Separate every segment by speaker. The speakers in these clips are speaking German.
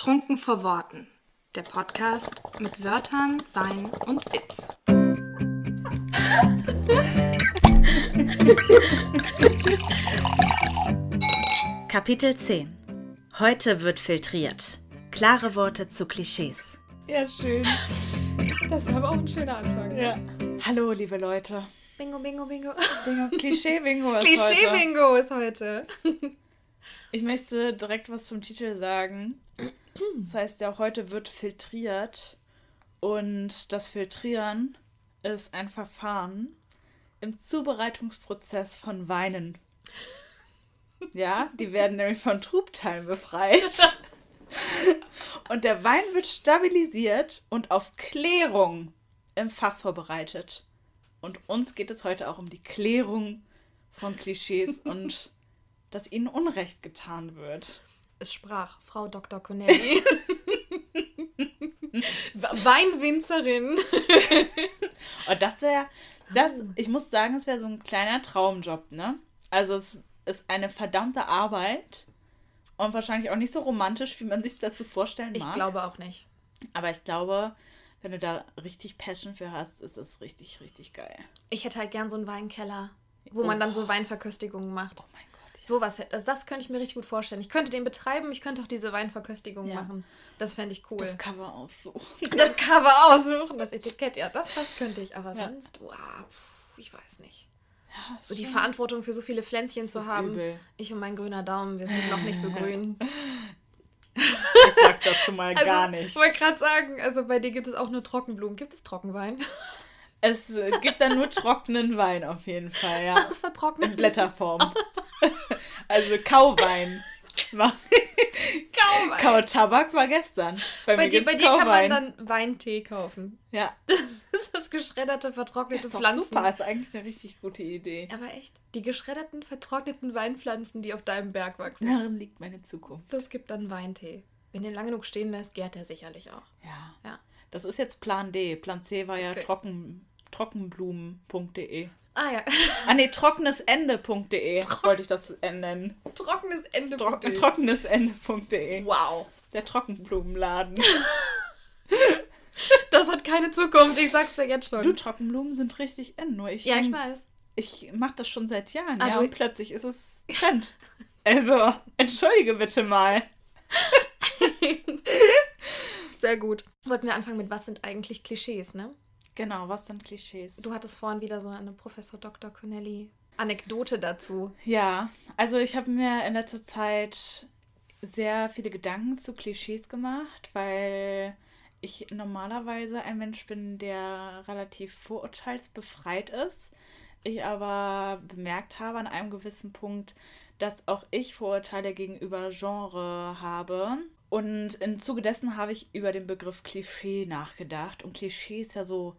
Speaker 1: Trunken vor Worten. Der Podcast mit Wörtern, Wein und Witz.
Speaker 2: Kapitel 10 Heute wird filtriert. Klare Worte zu Klischees.
Speaker 3: Ja, schön.
Speaker 1: Das ist aber auch ein schöner Anfang.
Speaker 3: Ja. Hallo, liebe Leute.
Speaker 1: Bingo, bingo, bingo.
Speaker 3: Bingo. Klischee-Bingo ist heute.
Speaker 1: Klischee-Bingo ist heute.
Speaker 3: Ich möchte direkt was zum Titel sagen. Das heißt ja, heute wird filtriert. Und das Filtrieren ist ein Verfahren im Zubereitungsprozess von Weinen. Ja, die werden nämlich von Trubteilen befreit. Und der Wein wird stabilisiert und auf Klärung im Fass vorbereitet. Und uns geht es heute auch um die Klärung von Klischees und dass ihnen Unrecht getan wird.
Speaker 1: Es sprach Frau Dr. Connelly. Weinwinzerin.
Speaker 3: Und das wäre, das, ich muss sagen, es wäre so ein kleiner Traumjob, ne? Also es ist eine verdammte Arbeit und wahrscheinlich auch nicht so romantisch, wie man sich das so vorstellen mag.
Speaker 1: Ich glaube auch nicht.
Speaker 3: Aber ich glaube, wenn du da richtig Passion für hast, ist es richtig, richtig geil.
Speaker 1: Ich hätte halt gern so einen Weinkeller, wo man dann so Weinverköstigungen macht.
Speaker 3: Oh mein.
Speaker 1: Sowas, hätte- also das könnte ich mir richtig gut vorstellen. Ich könnte den betreiben, ich könnte auch diese Weinverköstigung
Speaker 3: Ja.
Speaker 1: machen. Das fände ich cool.
Speaker 3: Das Cover aussuchen.
Speaker 1: Das Cover aussuchen, das Etikett, ja, das, das könnte ich. Aber
Speaker 3: Ja.
Speaker 1: sonst, wow, ich weiß nicht.
Speaker 3: Ja,
Speaker 1: So die Verantwortung für so viele Pflänzchen
Speaker 3: Das
Speaker 1: zu haben.
Speaker 3: übel.
Speaker 1: Ich und mein grüner Daumen, wir sind noch nicht so grün.
Speaker 3: Ich sag dazu mal
Speaker 1: Also,
Speaker 3: gar nichts.
Speaker 1: Ich wollte gerade sagen, also bei dir gibt es auch nur Trockenblumen. Gibt es Trockenwein?
Speaker 3: Es gibt dann nur trockenen Wein auf jeden Fall, ja.
Speaker 1: Das vertrocknet.
Speaker 3: In Blätterform. also Kauwein.
Speaker 1: Kauwein.
Speaker 3: Kautabak war gestern. Bei,
Speaker 1: Bei dir, bei dir kann man dann Weintee kaufen.
Speaker 3: Ja,
Speaker 1: Das ist das geschredderte, vertrocknete
Speaker 3: ist doch
Speaker 1: Pflanzen.
Speaker 3: super. Ist eigentlich eine richtig gute Idee.
Speaker 1: Aber echt, die geschredderten, vertrockneten Weinpflanzen, die auf deinem Berg wachsen.
Speaker 3: Darin liegt meine Zukunft.
Speaker 1: Das gibt dann Weintee. Wenn den lang genug stehen lässt, gärt er sicherlich auch.
Speaker 3: Ja.
Speaker 1: Ja.
Speaker 3: Das ist jetzt Plan D. Plan C war ja
Speaker 1: Okay.
Speaker 3: trocken, trockenblumen.de.
Speaker 1: Ah ja,
Speaker 3: Ah nee, trockenesende.de wollte ich das nennen.
Speaker 1: trockenes Ende.
Speaker 3: Tro trockenesende.de.
Speaker 1: Wow.
Speaker 3: Der Trockenblumenladen.
Speaker 1: Das hat keine Zukunft, ich sag's dir jetzt schon.
Speaker 3: Du, Trockenblumen sind richtig in. Nur ich,
Speaker 1: ja, ich weiß.
Speaker 3: ich mache das schon seit Jahren,
Speaker 1: Ah,
Speaker 3: ja, und plötzlich ist es Trend. Also, entschuldige bitte mal.
Speaker 1: Sehr gut. Wollten wir anfangen mit, was sind eigentlich Klischees, ne?
Speaker 3: Genau, was sind Klischees?
Speaker 1: Du hattest vorhin wieder so eine Professor Dr. Connelly Anekdote dazu.
Speaker 3: Ja, also ich habe mir in letzter Zeit sehr viele Gedanken zu Klischees gemacht, weil ich normalerweise ein Mensch bin, der relativ vorurteilsbefreit ist. Ich aber bemerkt habe an einem gewissen Punkt, dass auch ich Vorurteile gegenüber Genre habe. Und im Zuge dessen habe ich über den Begriff Klischee nachgedacht. Und Klischee ist ja so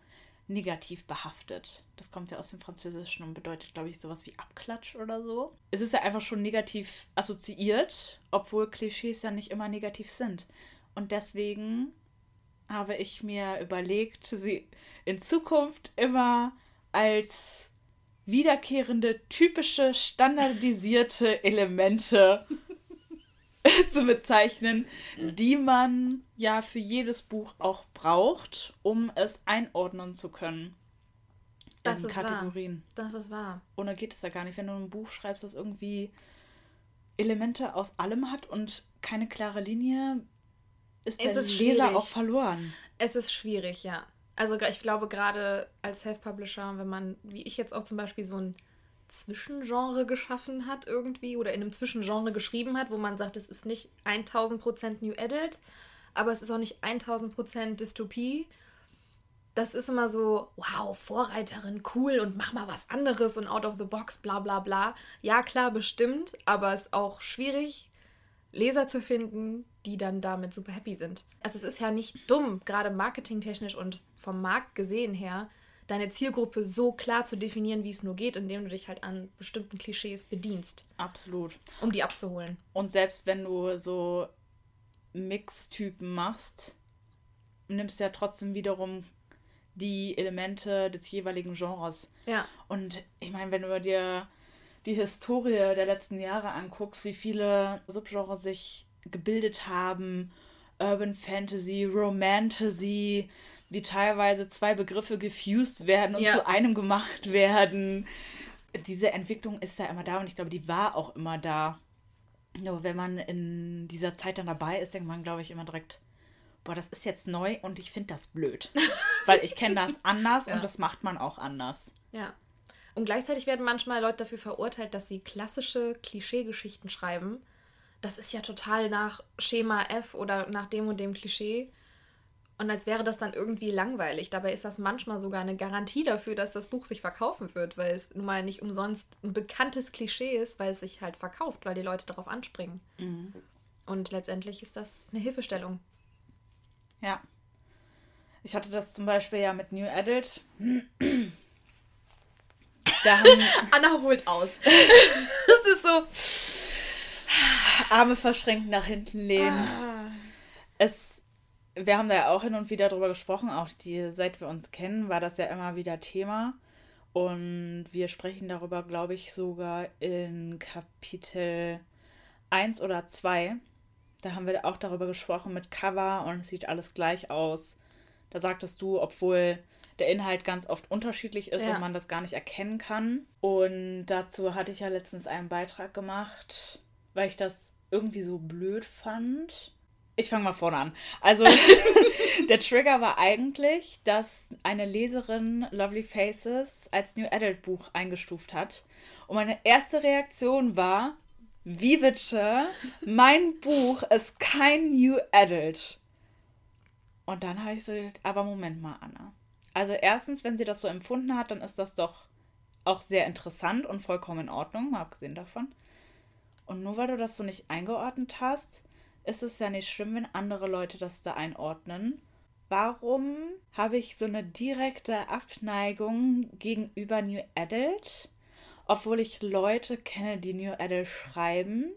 Speaker 3: negativ behaftet. Das kommt ja aus dem Französischen und bedeutet, glaube ich, sowas wie Abklatsch oder so. Es ist ja einfach schon negativ assoziiert, obwohl Klischees ja nicht immer negativ sind. Und deswegen habe ich mir überlegt, sie in Zukunft immer als wiederkehrende, typische, standardisierte Elemente zu bezeichnen, die man ja für jedes Buch auch braucht, um es einordnen zu können.
Speaker 1: Das
Speaker 3: in
Speaker 1: ist wahr.
Speaker 3: Kategorien.
Speaker 1: Das ist wahr.
Speaker 3: Ohne geht es ja gar nicht, wenn du ein Buch schreibst, das irgendwie Elemente aus allem hat und keine klare Linie, ist
Speaker 1: Es
Speaker 3: der
Speaker 1: ist
Speaker 3: Leser
Speaker 1: schwierig.
Speaker 3: auch verloren.
Speaker 1: Es ist schwierig, ja. Also ich glaube gerade als Self-Publisher, wenn man, wie ich jetzt auch zum Beispiel so ein Zwischengenre geschaffen hat irgendwie oder in einem Zwischengenre geschrieben hat, wo man sagt, es ist nicht 1000% New Adult, aber es ist auch nicht 1000% Dystopie. Das ist immer so, wow, Vorreiterin, cool und mach mal was anderes und out of the box, bla bla bla. Ja, klar, bestimmt, aber es ist auch schwierig, Leser zu finden, die dann damit super happy sind. Also es ist ja nicht dumm, gerade marketingtechnisch und vom Markt gesehen her, deine Zielgruppe so klar zu definieren, wie es nur geht, indem du dich halt an bestimmten Klischees bedienst,
Speaker 3: Absolut.
Speaker 1: um die abzuholen.
Speaker 3: Und selbst wenn du so Mixtypen machst, nimmst du ja trotzdem wiederum die Elemente des jeweiligen Genres.
Speaker 1: Ja,
Speaker 3: Und ich meine, wenn du dir die Historie der letzten Jahre anguckst, wie viele Subgenres sich gebildet haben, Urban Fantasy, Romantasy, wie teilweise zwei Begriffe gefused werden und
Speaker 1: Ja.
Speaker 3: zu einem gemacht werden. Diese Entwicklung ist ja immer da und ich glaube, die war auch immer da. Nur wenn man in dieser Zeit dann dabei ist, denkt man, glaube ich, immer direkt, boah, das ist jetzt neu und ich finde das blöd. Weil ich kenne das anders
Speaker 1: Ja.
Speaker 3: und das macht man auch anders.
Speaker 1: Ja. Und gleichzeitig werden manchmal Leute dafür verurteilt, dass sie klassische Klischeegeschichten schreiben. Das ist ja total nach Schema F oder nach dem und dem Klischee. Und als wäre das dann irgendwie langweilig. Dabei ist das manchmal sogar eine Garantie dafür, dass das Buch sich verkaufen wird, weil es nun mal nicht umsonst ein bekanntes Klischee ist, weil es sich halt verkauft, weil die Leute darauf anspringen. Und letztendlich ist das eine Hilfestellung.
Speaker 3: Ja. Ich hatte das zum Beispiel ja mit New Adult.
Speaker 1: Anna holt aus. das ist so.
Speaker 3: Arme verschränkt nach hinten lehnen.
Speaker 1: Ah.
Speaker 3: Es, wir haben da ja auch hin und wieder drüber gesprochen, auch die, seit wir uns kennen, war das ja immer wieder Thema. Und wir sprechen darüber, glaube ich, sogar in Kapitel 1 oder 2. Da haben wir auch darüber gesprochen mit Cover und es sieht alles gleich aus. Da sagtest du, obwohl der Inhalt ganz oft unterschiedlich ist
Speaker 1: Ja.
Speaker 3: und man das gar nicht erkennen kann. Und dazu hatte ich ja letztens einen Beitrag gemacht, weil ich das irgendwie so blöd fand. Ich fange mal vorne an. Also, der Trigger war eigentlich, dass eine Leserin Lovely Faces als New Adult Buch eingestuft hat. Und meine erste Reaktion war, wie bitte? Mein Buch ist kein New Adult. Und dann habe ich so gedacht, aber Moment mal, Anna. Also erstens, wenn sie das so empfunden hat, dann ist das doch auch sehr interessant und vollkommen in Ordnung, mal abgesehen davon. Und nur weil du das so nicht eingeordnet hast, ist es ja nicht schlimm, wenn andere Leute das da einordnen. Warum habe ich so eine direkte Abneigung gegenüber New Adult, obwohl ich Leute kenne, die New Adult schreiben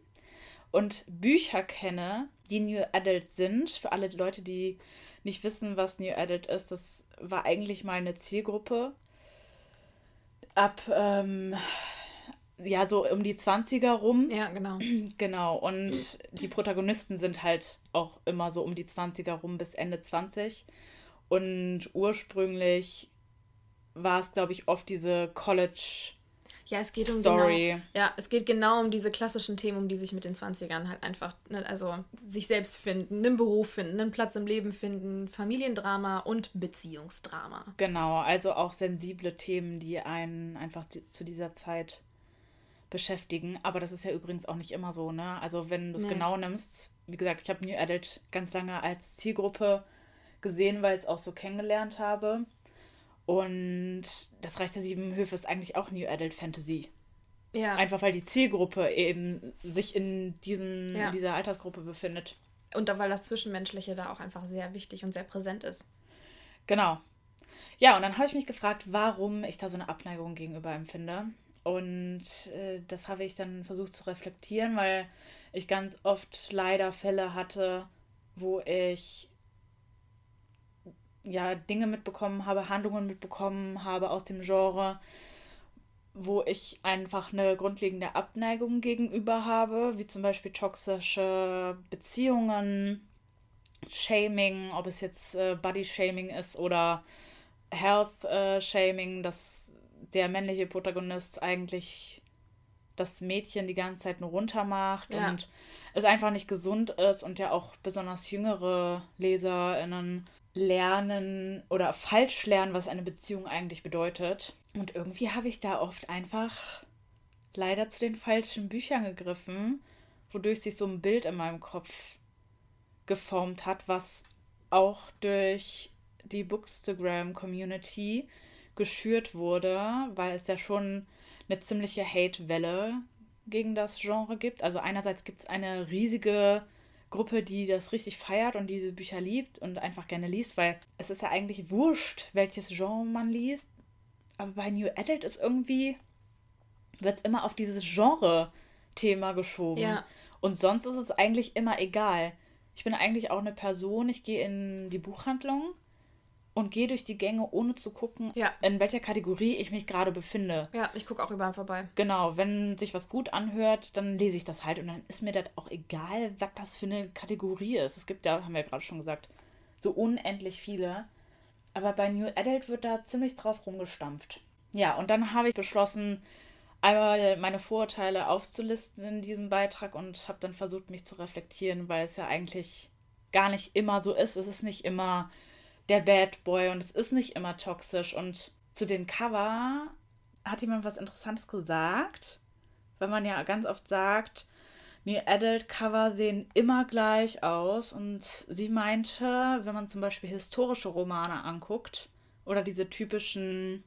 Speaker 3: und Bücher kenne, die New Adult sind? Für alle Leute, die nicht wissen, was New Adult ist, das war eigentlich mal eine Zielgruppe ab, ähm, ja, so um die 20er rum.
Speaker 1: Ja, genau.
Speaker 3: Genau, und die Protagonisten sind halt auch immer so um die 20er rum bis Ende 20. Und ursprünglich war es, glaube ich, oft diese College-Story.
Speaker 1: Ja, es geht um genau, ja, es geht genau um diese klassischen Themen, um die sich mit den 20ern halt einfach, ne, also sich selbst finden, einen Beruf finden, einen Platz im Leben finden, Familiendrama und Beziehungsdrama.
Speaker 3: Genau, also auch sensible Themen, die einen einfach zu dieser Zeit beschäftigen. Aber das ist ja übrigens auch nicht immer so, ne? Also wenn du es
Speaker 1: Nee.
Speaker 3: genau nimmst, wie gesagt, ich habe New Adult ganz lange als Zielgruppe gesehen, weil ich es auch so kennengelernt habe. Und das Reich der Sieben Höfe ist eigentlich auch New Adult Fantasy.
Speaker 1: Ja.
Speaker 3: Einfach weil die Zielgruppe eben sich in, diesen,
Speaker 1: Ja.
Speaker 3: in dieser Altersgruppe befindet.
Speaker 1: Und weil das Zwischenmenschliche da auch einfach sehr wichtig und sehr präsent ist.
Speaker 3: Genau. Ja, und dann habe ich mich gefragt, warum ich da so eine Abneigung gegenüber empfinde. Und äh, das habe ich dann versucht zu reflektieren, weil ich ganz oft leider Fälle hatte, wo ich ja Dinge mitbekommen habe, Handlungen mitbekommen habe aus dem Genre, wo ich einfach eine grundlegende Abneigung gegenüber habe, wie zum Beispiel toxische Beziehungen, Shaming, ob es jetzt äh, Body-Shaming ist oder Health-Shaming, dass der männliche Protagonist eigentlich das Mädchen die ganze Zeit nur runter macht
Speaker 1: Ja.
Speaker 3: und es einfach nicht gesund ist und ja auch besonders jüngere LeserInnen lernen oder falsch lernen, was eine Beziehung eigentlich bedeutet. Und irgendwie habe ich da oft einfach leider zu den falschen Büchern gegriffen, wodurch sich so ein Bild in meinem Kopf geformt hat, was auch durch die Bookstagram-Community geschürt wurde, weil es ja schon eine ziemliche Hate-Welle gegen das Genre gibt. Also einerseits gibt es eine riesige Gruppe, die das richtig feiert und diese Bücher liebt und einfach gerne liest, weil es ist ja eigentlich wurscht, welches Genre man liest. Aber bei New Adult ist irgendwie, wird es immer auf dieses Genre-Thema geschoben.
Speaker 1: Ja.
Speaker 3: Und sonst ist es eigentlich immer egal. Ich bin eigentlich auch eine Person, ich gehe in die Buchhandlung und gehe durch die Gänge, ohne zu gucken,
Speaker 1: Ja.
Speaker 3: in welcher Kategorie ich mich gerade befinde.
Speaker 1: Ja, ich gucke auch überall vorbei.
Speaker 3: Genau, wenn sich was gut anhört, dann lese ich das halt und dann ist mir das auch egal, was das für eine Kategorie ist. Es gibt ja, haben wir ja gerade schon gesagt, so unendlich viele. Aber bei New Adult wird da ziemlich drauf rumgestampft. Ja, und dann habe ich beschlossen, einmal meine Vorurteile aufzulisten in diesem Beitrag und habe dann versucht, mich zu reflektieren, weil es ja eigentlich gar nicht immer so ist. Es ist nicht immer der Bad Boy und es ist nicht immer toxisch. Und zu den Cover hat jemand was Interessantes gesagt, weil man ja ganz oft sagt, New Adult Cover sehen immer gleich aus. Und sie meinte, wenn man zum Beispiel historische Romane anguckt oder diese typischen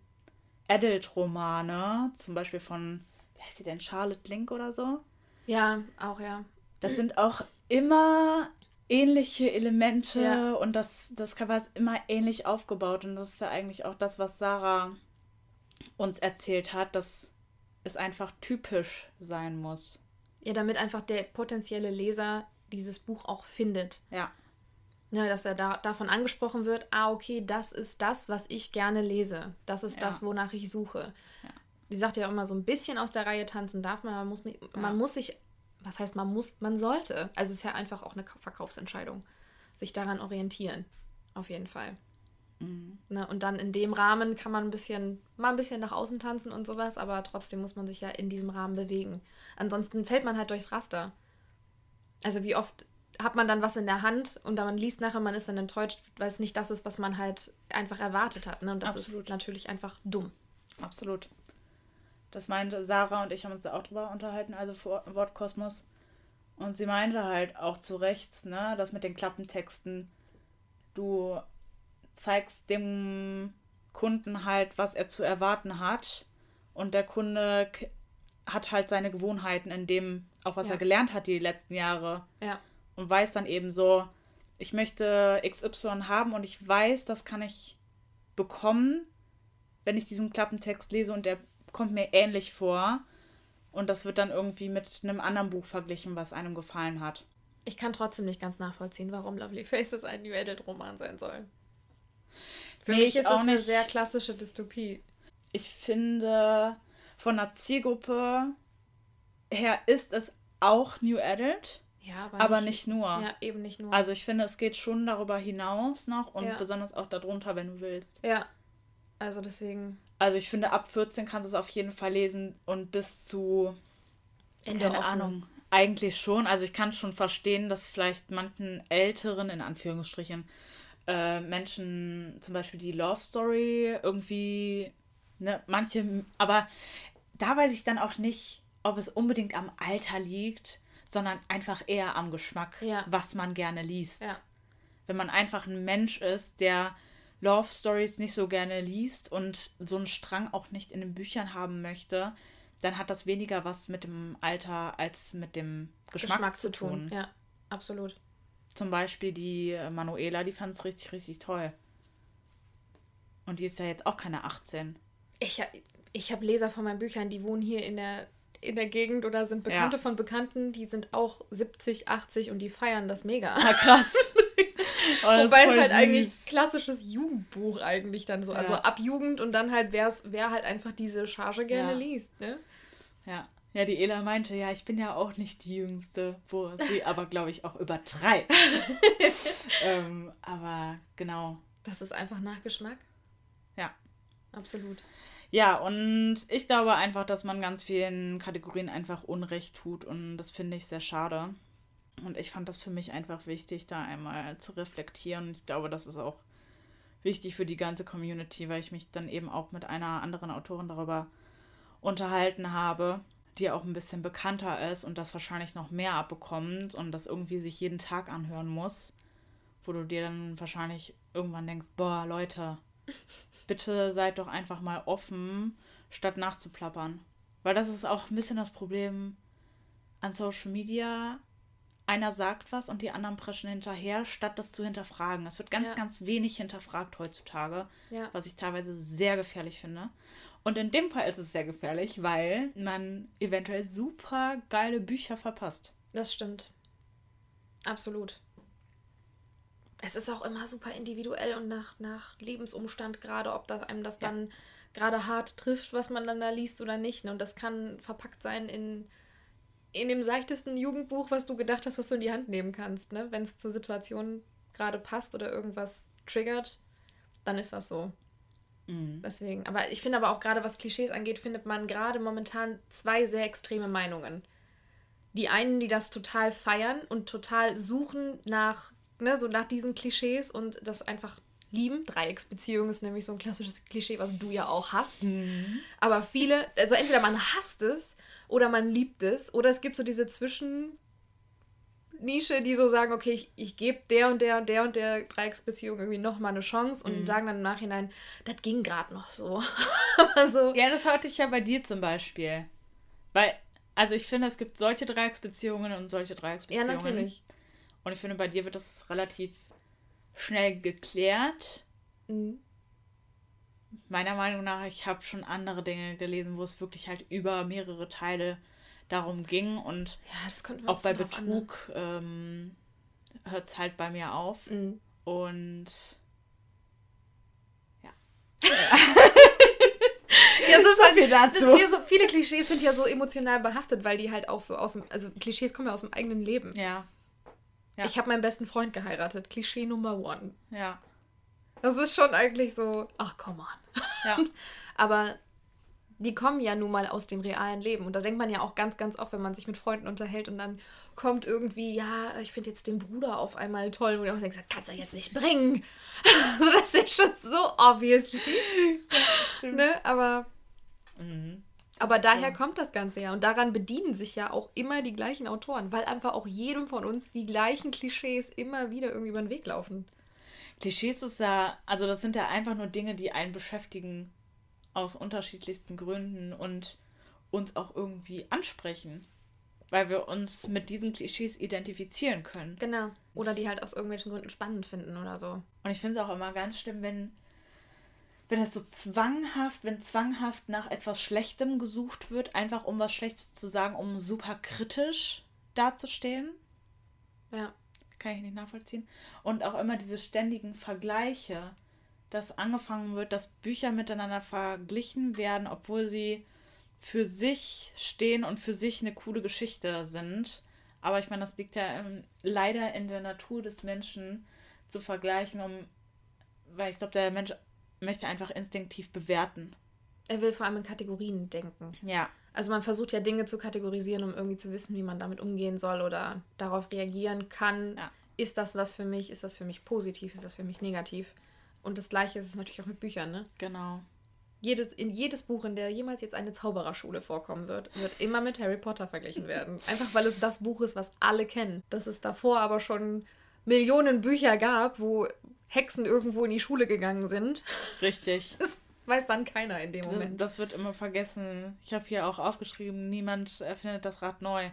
Speaker 3: Adult-Romane, zum Beispiel von, wie heißt sie denn, Charlotte Link oder so,
Speaker 1: Ja, auch ja.
Speaker 3: das sind auch immer ähnliche Elemente
Speaker 1: Ja.
Speaker 3: und das, das Cover ist immer ähnlich aufgebaut. Und das ist ja eigentlich auch das, was Sarah uns erzählt hat, dass es einfach typisch sein muss.
Speaker 1: Ja, damit einfach der potenzielle Leser dieses Buch auch findet.
Speaker 3: Ja,
Speaker 1: Ne, dass er da, davon angesprochen wird, ah, okay, das ist das, was ich gerne lese. Das ist
Speaker 3: Ja.
Speaker 1: das, wonach ich suche.
Speaker 3: Ja.
Speaker 1: Die sagt ja auch immer, so ein bisschen aus der Reihe tanzen darf man, aber man muss, mich- man muss sich, was heißt man muss, man sollte. Also es ist ja einfach auch eine Ka- Verkaufsentscheidung. Sich daran orientieren. Auf jeden Fall.
Speaker 3: Mhm.
Speaker 1: Ne, und dann in dem Rahmen kann man ein bisschen, mal ein bisschen nach außen tanzen und sowas, aber trotzdem muss man sich ja in diesem Rahmen bewegen. Ansonsten fällt man halt durchs Raster. Also wie oft hat man dann was in der Hand und dann man liest nachher, man ist dann enttäuscht, weil es nicht das ist, was man halt einfach erwartet hat. Ne? Und das
Speaker 3: Absolut.
Speaker 1: ist natürlich einfach dumm.
Speaker 3: absolut. Das meinte Sarah und ich haben uns da auch drüber unterhalten, also vor Wortkosmos. Und sie meinte halt auch zu Recht, ne, das mit den Klappentexten, du zeigst dem Kunden halt, was er zu erwarten hat. Und der Kunde hat halt seine Gewohnheiten in dem, auch was
Speaker 1: Ja.
Speaker 3: er gelernt hat die letzten Jahre.
Speaker 1: Ja.
Speaker 3: Und weiß dann eben so, ich möchte XY haben und ich weiß, das kann ich bekommen, wenn ich diesen Klappentext lese und der kommt mir ähnlich vor. Und das wird dann irgendwie mit einem anderen Buch verglichen, was einem gefallen hat.
Speaker 1: Ich kann trotzdem nicht ganz nachvollziehen, warum Lovely Faces ein New Adult Roman sein soll. Für
Speaker 3: Nee,
Speaker 1: mich
Speaker 3: ich
Speaker 1: ist es eine
Speaker 3: nicht.
Speaker 1: sehr klassische Dystopie.
Speaker 3: Ich finde, von der Zielgruppe her ist es auch New Adult,
Speaker 1: Ja, aber,
Speaker 3: aber nicht nur.
Speaker 1: Ja, eben nicht nur.
Speaker 3: Also ich finde, es geht schon darüber hinaus noch und
Speaker 1: Ja.
Speaker 3: besonders auch darunter, wenn du willst.
Speaker 1: ja. Also deswegen
Speaker 3: Also ich finde, ab 14 kannst du es auf jeden Fall lesen und bis zu,
Speaker 1: Ende
Speaker 3: keine. Ahnung, eigentlich schon. Also ich kann schon verstehen, dass vielleicht manchen älteren, in Anführungsstrichen, äh, Menschen zum Beispiel die Love Story irgendwie, ne, manche, aber da weiß ich dann auch nicht, ob es unbedingt am Alter liegt, sondern einfach eher am Geschmack,
Speaker 1: Ja.
Speaker 3: was man gerne liest.
Speaker 1: Ja.
Speaker 3: Wenn man einfach ein Mensch ist, der Love Stories nicht so gerne liest und so einen Strang auch nicht in den Büchern haben möchte, dann hat das weniger was mit dem Alter als mit dem Geschmack, zu tun.
Speaker 1: Ja, absolut.
Speaker 3: Zum Beispiel die äh, Manuela, die fand es richtig, richtig toll. Und die ist ja jetzt auch keine 18.
Speaker 1: Ich, ich habe Leser von meinen Büchern, die wohnen hier in der, in der Gegend oder sind Bekannte
Speaker 3: Ja.
Speaker 1: von Bekannten, die sind auch 70, 80 und die feiern das mega.
Speaker 3: Ah, krass. Oh,
Speaker 1: Wobei es halt
Speaker 3: süß.
Speaker 1: eigentlich klassisches Jugendbuch eigentlich dann so. Also
Speaker 3: Ja.
Speaker 1: ab Jugend und dann halt, wer's, wer halt einfach diese Charge gerne
Speaker 3: Ja.
Speaker 1: liest, ne?
Speaker 3: Ja. Ja, die Ela meinte, ja, ich bin ja auch nicht die Jüngste, wo sie aber, glaube ich, auch übertreibt. ähm, aber genau.
Speaker 1: Das ist einfach Nachgeschmack.
Speaker 3: Ja.
Speaker 1: Absolut.
Speaker 3: Ja, und ich glaube einfach, dass man ganz vielen Kategorien einfach Unrecht tut und das finde ich sehr schade. Und ich fand das für mich einfach wichtig, da einmal zu reflektieren. Ich glaube, das ist auch wichtig für die ganze Community, weil ich mich dann eben auch mit einer anderen Autorin darüber unterhalten habe, die auch ein bisschen bekannter ist und das wahrscheinlich noch mehr abbekommt und das irgendwie sich jeden Tag anhören muss, wo du dir dann wahrscheinlich irgendwann denkst, boah, Leute, bitte seid doch einfach mal offen, statt nachzuplappern. Weil das ist auch ein bisschen das Problem an Social Media. Einer sagt was und die anderen preschen hinterher, statt das zu hinterfragen. Es wird ganz,
Speaker 1: Ja.
Speaker 3: ganz wenig hinterfragt heutzutage,
Speaker 1: Ja.
Speaker 3: was ich teilweise sehr gefährlich finde. Und in dem Fall ist es sehr gefährlich, weil man eventuell super geile Bücher verpasst.
Speaker 1: Das stimmt. Absolut. es ist auch immer super individuell und nach, nach Lebensumstand gerade, ob das einem das dann gerade hart trifft, was man dann da liest oder nicht. Ne? Und das kann verpackt sein in, in dem seichtesten Jugendbuch, was du gedacht hast, was du in die Hand nehmen kannst. Ne? Wenn es zur Situation gerade passt oder irgendwas triggert, dann ist das so.
Speaker 3: Mhm.
Speaker 1: Deswegen, aber ich finde aber auch gerade, was Klischees angeht, findet man gerade momentan zwei sehr extreme Meinungen. Die einen, die das total feiern und total suchen nach, ne, so nach diesen Klischees und das einfach lieben. Dreiecksbeziehung ist nämlich so ein klassisches Klischee, was du ja auch hast.
Speaker 3: Mhm.
Speaker 1: Aber viele, also entweder man hasst es oder man liebt es oder es gibt so diese Zwischennische, die so sagen, okay, ich, ich gebe der und der und der und der Dreiecksbeziehung irgendwie nochmal eine Chance und
Speaker 3: Mhm.
Speaker 1: sagen dann im Nachhinein, das ging gerade noch so. Aber so,
Speaker 3: Ja, das hatte ich ja bei dir zum Beispiel. Weil, also ich finde, es gibt solche Dreiecksbeziehungen und solche
Speaker 1: ja,
Speaker 3: Dreiecksbeziehungen.
Speaker 1: natürlich.
Speaker 3: Und ich finde, bei dir wird das relativ schnell geklärt.
Speaker 1: Mhm.
Speaker 3: Meiner Meinung nach, ich habe schon andere Dinge gelesen, wo es wirklich halt über mehrere Teile darum ging. Und
Speaker 1: Ja, das
Speaker 3: auch bei
Speaker 1: ne?
Speaker 3: Betrug ähm, hört es halt bei mir auf.
Speaker 1: Mhm.
Speaker 3: Und
Speaker 1: Ja, es ist halt,
Speaker 3: viel
Speaker 1: das
Speaker 3: dazu.
Speaker 1: ja so, viele Klischees sind ja so emotional behaftet, weil die halt auch so aus dem, also Klischees kommen ja aus dem eigenen Leben.
Speaker 3: ja, Ja.
Speaker 1: Ich habe meinen besten Freund geheiratet. Klischee Nummer one.
Speaker 3: ja,
Speaker 1: Das ist schon eigentlich so, ach, come on.
Speaker 3: Ja.
Speaker 1: Aber die kommen ja nun mal aus dem realen Leben. Und da denkt man ja auch ganz, ganz oft, wenn man sich mit Freunden unterhält und dann kommt irgendwie, ja, ich finde jetzt den Bruder auf einmal toll. Und du denkst, das kannst du jetzt nicht bringen. so, das ist ja schon so obviously. ne? Aber,
Speaker 3: Mhm.
Speaker 1: aber daher
Speaker 3: Ja.
Speaker 1: kommt das Ganze ja. Und daran bedienen sich ja auch immer die gleichen Autoren, weil einfach auch jedem von uns die gleichen Klischees immer wieder irgendwie über den Weg laufen.
Speaker 3: Klischees ist ja, also das sind ja einfach nur Dinge, die einen beschäftigen aus unterschiedlichsten Gründen und uns auch irgendwie ansprechen, weil wir uns mit diesen Klischees identifizieren können.
Speaker 1: Genau. Oder die halt aus irgendwelchen Gründen spannend finden oder so.
Speaker 3: Und ich finde es auch immer ganz schlimm, wenn, wenn es so zwanghaft, wenn zwanghaft nach etwas Schlechtem gesucht wird, einfach um was Schlechtes zu sagen, um super kritisch dazustehen.
Speaker 1: Ja.
Speaker 3: Kann ich nicht nachvollziehen. Und auch immer diese ständigen Vergleiche, dass angefangen wird, dass Bücher miteinander verglichen werden, obwohl sie für sich stehen und für sich eine coole Geschichte sind. Aber ich meine, das liegt ja ähm, leider in der Natur des Menschen zu vergleichen, um, weil ich glaube, der Mensch möchte einfach instinktiv bewerten.
Speaker 1: Er will vor allem in Kategorien denken.
Speaker 3: Ja.
Speaker 1: Also man versucht ja Dinge zu kategorisieren, um irgendwie zu wissen, wie man damit umgehen soll oder darauf reagieren kann.
Speaker 3: Ja.
Speaker 1: Ist das was für mich? Ist das für mich positiv? Ist das für mich negativ? Und das gleiche ist es natürlich auch mit Büchern, ne?
Speaker 3: Genau.
Speaker 1: Jedes, in jedes Buch, in der jemals jetzt eine Zaubererschule vorkommen wird, wird immer mit Harry Potter verglichen werden. Einfach weil es das Buch ist, was alle kennen. Dass es davor aber schon Millionen Bücher gab, wo Hexen irgendwo in die Schule gegangen sind.
Speaker 3: Richtig.
Speaker 1: Das weiß dann keiner in dem Moment.
Speaker 3: Das wird immer vergessen. Ich habe hier auch aufgeschrieben, niemand erfindet das Rad neu.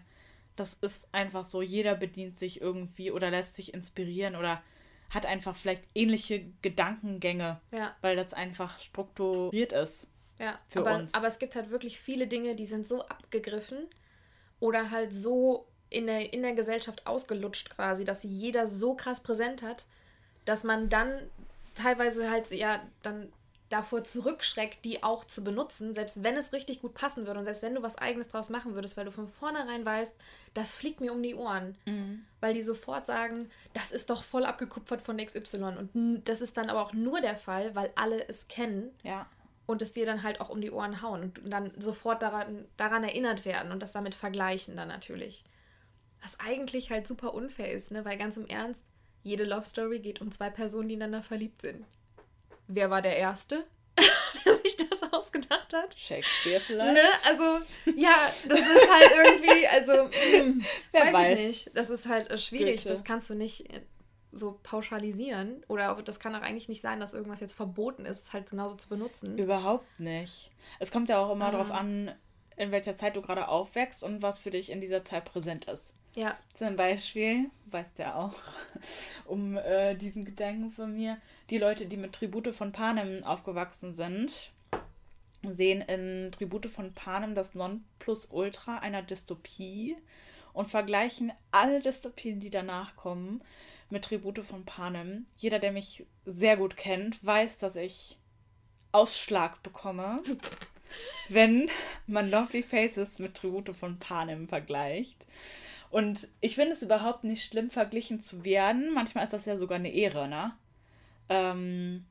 Speaker 3: Das ist einfach so. Jeder bedient sich irgendwie oder lässt sich inspirieren oder hat einfach vielleicht ähnliche Gedankengänge,
Speaker 1: Ja.
Speaker 3: weil das einfach strukturiert ist.
Speaker 1: Ja,
Speaker 3: für
Speaker 1: aber,
Speaker 3: uns.
Speaker 1: aber es gibt halt wirklich viele Dinge, die sind so abgegriffen oder halt so in der, in der Gesellschaft ausgelutscht quasi, dass sie jeder so krass präsent hat, dass man dann teilweise halt ja dann davor zurückschreckt, die auch zu benutzen, selbst wenn es richtig gut passen würde und selbst wenn du was eigenes draus machen würdest, weil du von vornherein weißt, das fliegt mir um die Ohren. Weil die sofort sagen, das ist doch voll abgekupfert von XY. Und das ist dann aber auch nur der Fall, weil alle es kennen
Speaker 3: Ja.
Speaker 1: und es dir dann halt auch um die Ohren hauen und dann sofort daran, daran erinnert werden und das damit vergleichen dann natürlich. Was eigentlich halt super unfair ist, ne? Weil ganz im Ernst, jede Love Story geht um zwei Personen, die ineinander verliebt sind. Wer war der Erste, der sich das ausgedacht hat?
Speaker 3: Shakespeare vielleicht.
Speaker 1: Ne? Also, ja, das ist halt irgendwie, also, hm, weiß,
Speaker 3: weiß.
Speaker 1: ich nicht. Das ist halt äh, schwierig.
Speaker 3: Goethe.
Speaker 1: Das kannst du nicht äh, so pauschalisieren. Oder das kann auch eigentlich nicht sein, dass irgendwas jetzt verboten ist, es halt genauso zu benutzen.
Speaker 3: Überhaupt nicht. Es kommt ja auch immer
Speaker 1: Ah.
Speaker 3: darauf an, in welcher Zeit du gerade aufwächst und was für dich in dieser Zeit präsent ist.
Speaker 1: Ja,
Speaker 3: Zum Beispiel, weißt ja auch, um äh, diesen Gedanken von mir, die Leute, die mit Tribute von Panem aufgewachsen sind, sehen in Tribute von Panem das Nonplusultra einer Dystopie und vergleichen alle Dystopien, die danach kommen, mit Tribute von Panem. Jeder, der mich sehr gut kennt, weiß, dass ich Ausschlag bekomme, wenn man Lovely Faces mit Tribute von Panem vergleicht. Und ich finde es überhaupt nicht schlimm, verglichen zu werden. Manchmal ist das ja sogar eine Ehre, ne? Ähm,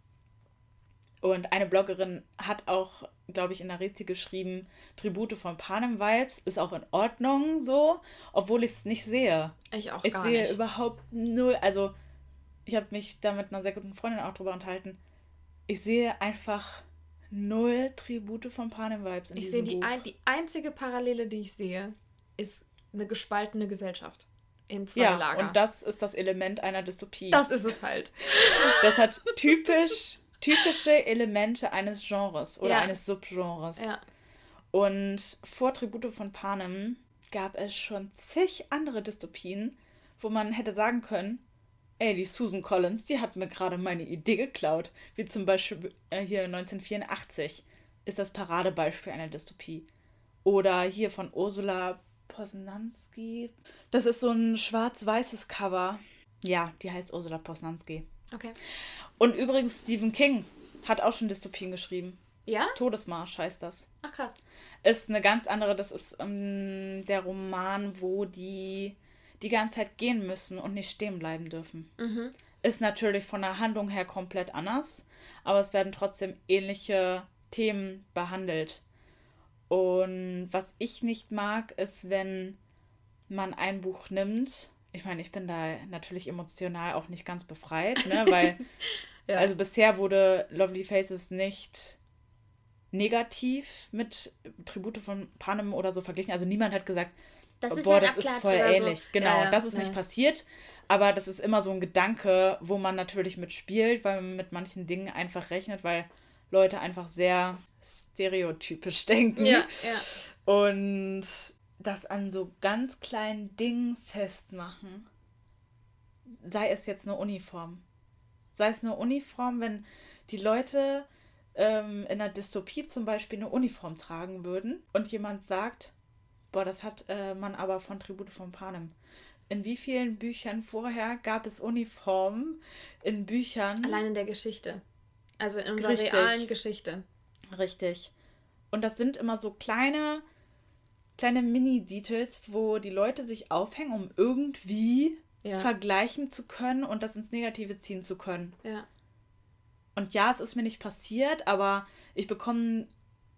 Speaker 3: und eine Bloggerin hat auch, glaube ich, in der Rezi geschrieben, Tribute von Panem Vibes ist auch in Ordnung so, obwohl ich es nicht sehe. Ich auch ich gar sehe nicht. überhaupt null, also ich habe mich da mit einer sehr guten Freundin auch drüber unterhalten. Ich sehe einfach null Tribute von Panem Vibes
Speaker 1: in ich sehe die, ein, die einzige Parallele, die ich sehe, ist eine gespaltene Gesellschaft in zwei
Speaker 3: ja, Lager. Und das ist das Element einer Dystopie.
Speaker 1: Das ist es halt.
Speaker 3: Das hat typisch, typische Elemente eines Genres oder ja. eines Subgenres. Ja. Und vor Tribute von Panem gab es schon zig andere Dystopien, wo man hätte sagen können, ey, die Susan Collins, die hat mir gerade meine Idee geklaut. Wie zum Beispiel äh, hier 1984 ist das Paradebeispiel einer Dystopie. Oder hier von Ursula Posnanski. Das ist so ein schwarz-weißes Cover. Ja, die heißt Ursula Posnanski. Okay. Und übrigens, Stephen King hat auch schon Dystopien geschrieben. Ja? Todesmarsch heißt das.
Speaker 1: Ach krass.
Speaker 3: Ist eine ganz andere, das ist ähm, der Roman, wo die die ganze Zeit gehen müssen und nicht stehen bleiben dürfen. Mhm. Ist natürlich von der Handlung her komplett anders, aber es werden trotzdem ähnliche Themen behandelt. Und was ich nicht mag, ist, wenn man ein Buch nimmt. Ich meine, ich bin da natürlich emotional auch nicht ganz befreit, ne? Weil, ja. also bisher wurde Lovely Faces nicht negativ mit Tribute von Panem oder so verglichen. Also niemand hat gesagt, das boah, das ist voll ähnlich. So. Genau, ja, ja, das ist nicht passiert. Aber das ist immer so ein Gedanke, wo man natürlich mitspielt, weil man mit manchen Dingen einfach rechnet, weil Leute einfach sehr stereotypisch denken. Ja, ja. Und das an so ganz kleinen Dingen festmachen. Sei es jetzt eine Uniform. Sei es eine Uniform, wenn die Leute ähm, in einer Dystopie zum Beispiel eine Uniform tragen würden und jemand sagt, boah, das hat äh, man aber von Tribute von Panem. In wie vielen Büchern vorher gab es Uniformen in Büchern?
Speaker 1: Allein in der Geschichte. Also in unserer Richtig. realen Geschichte.
Speaker 3: Richtig. Und das sind immer so kleine, kleine Mini-Details, wo die Leute sich aufhängen, um irgendwie ja. vergleichen zu können und das ins Negative ziehen zu können. Ja. Und ja, es ist mir nicht passiert, aber ich bekomme,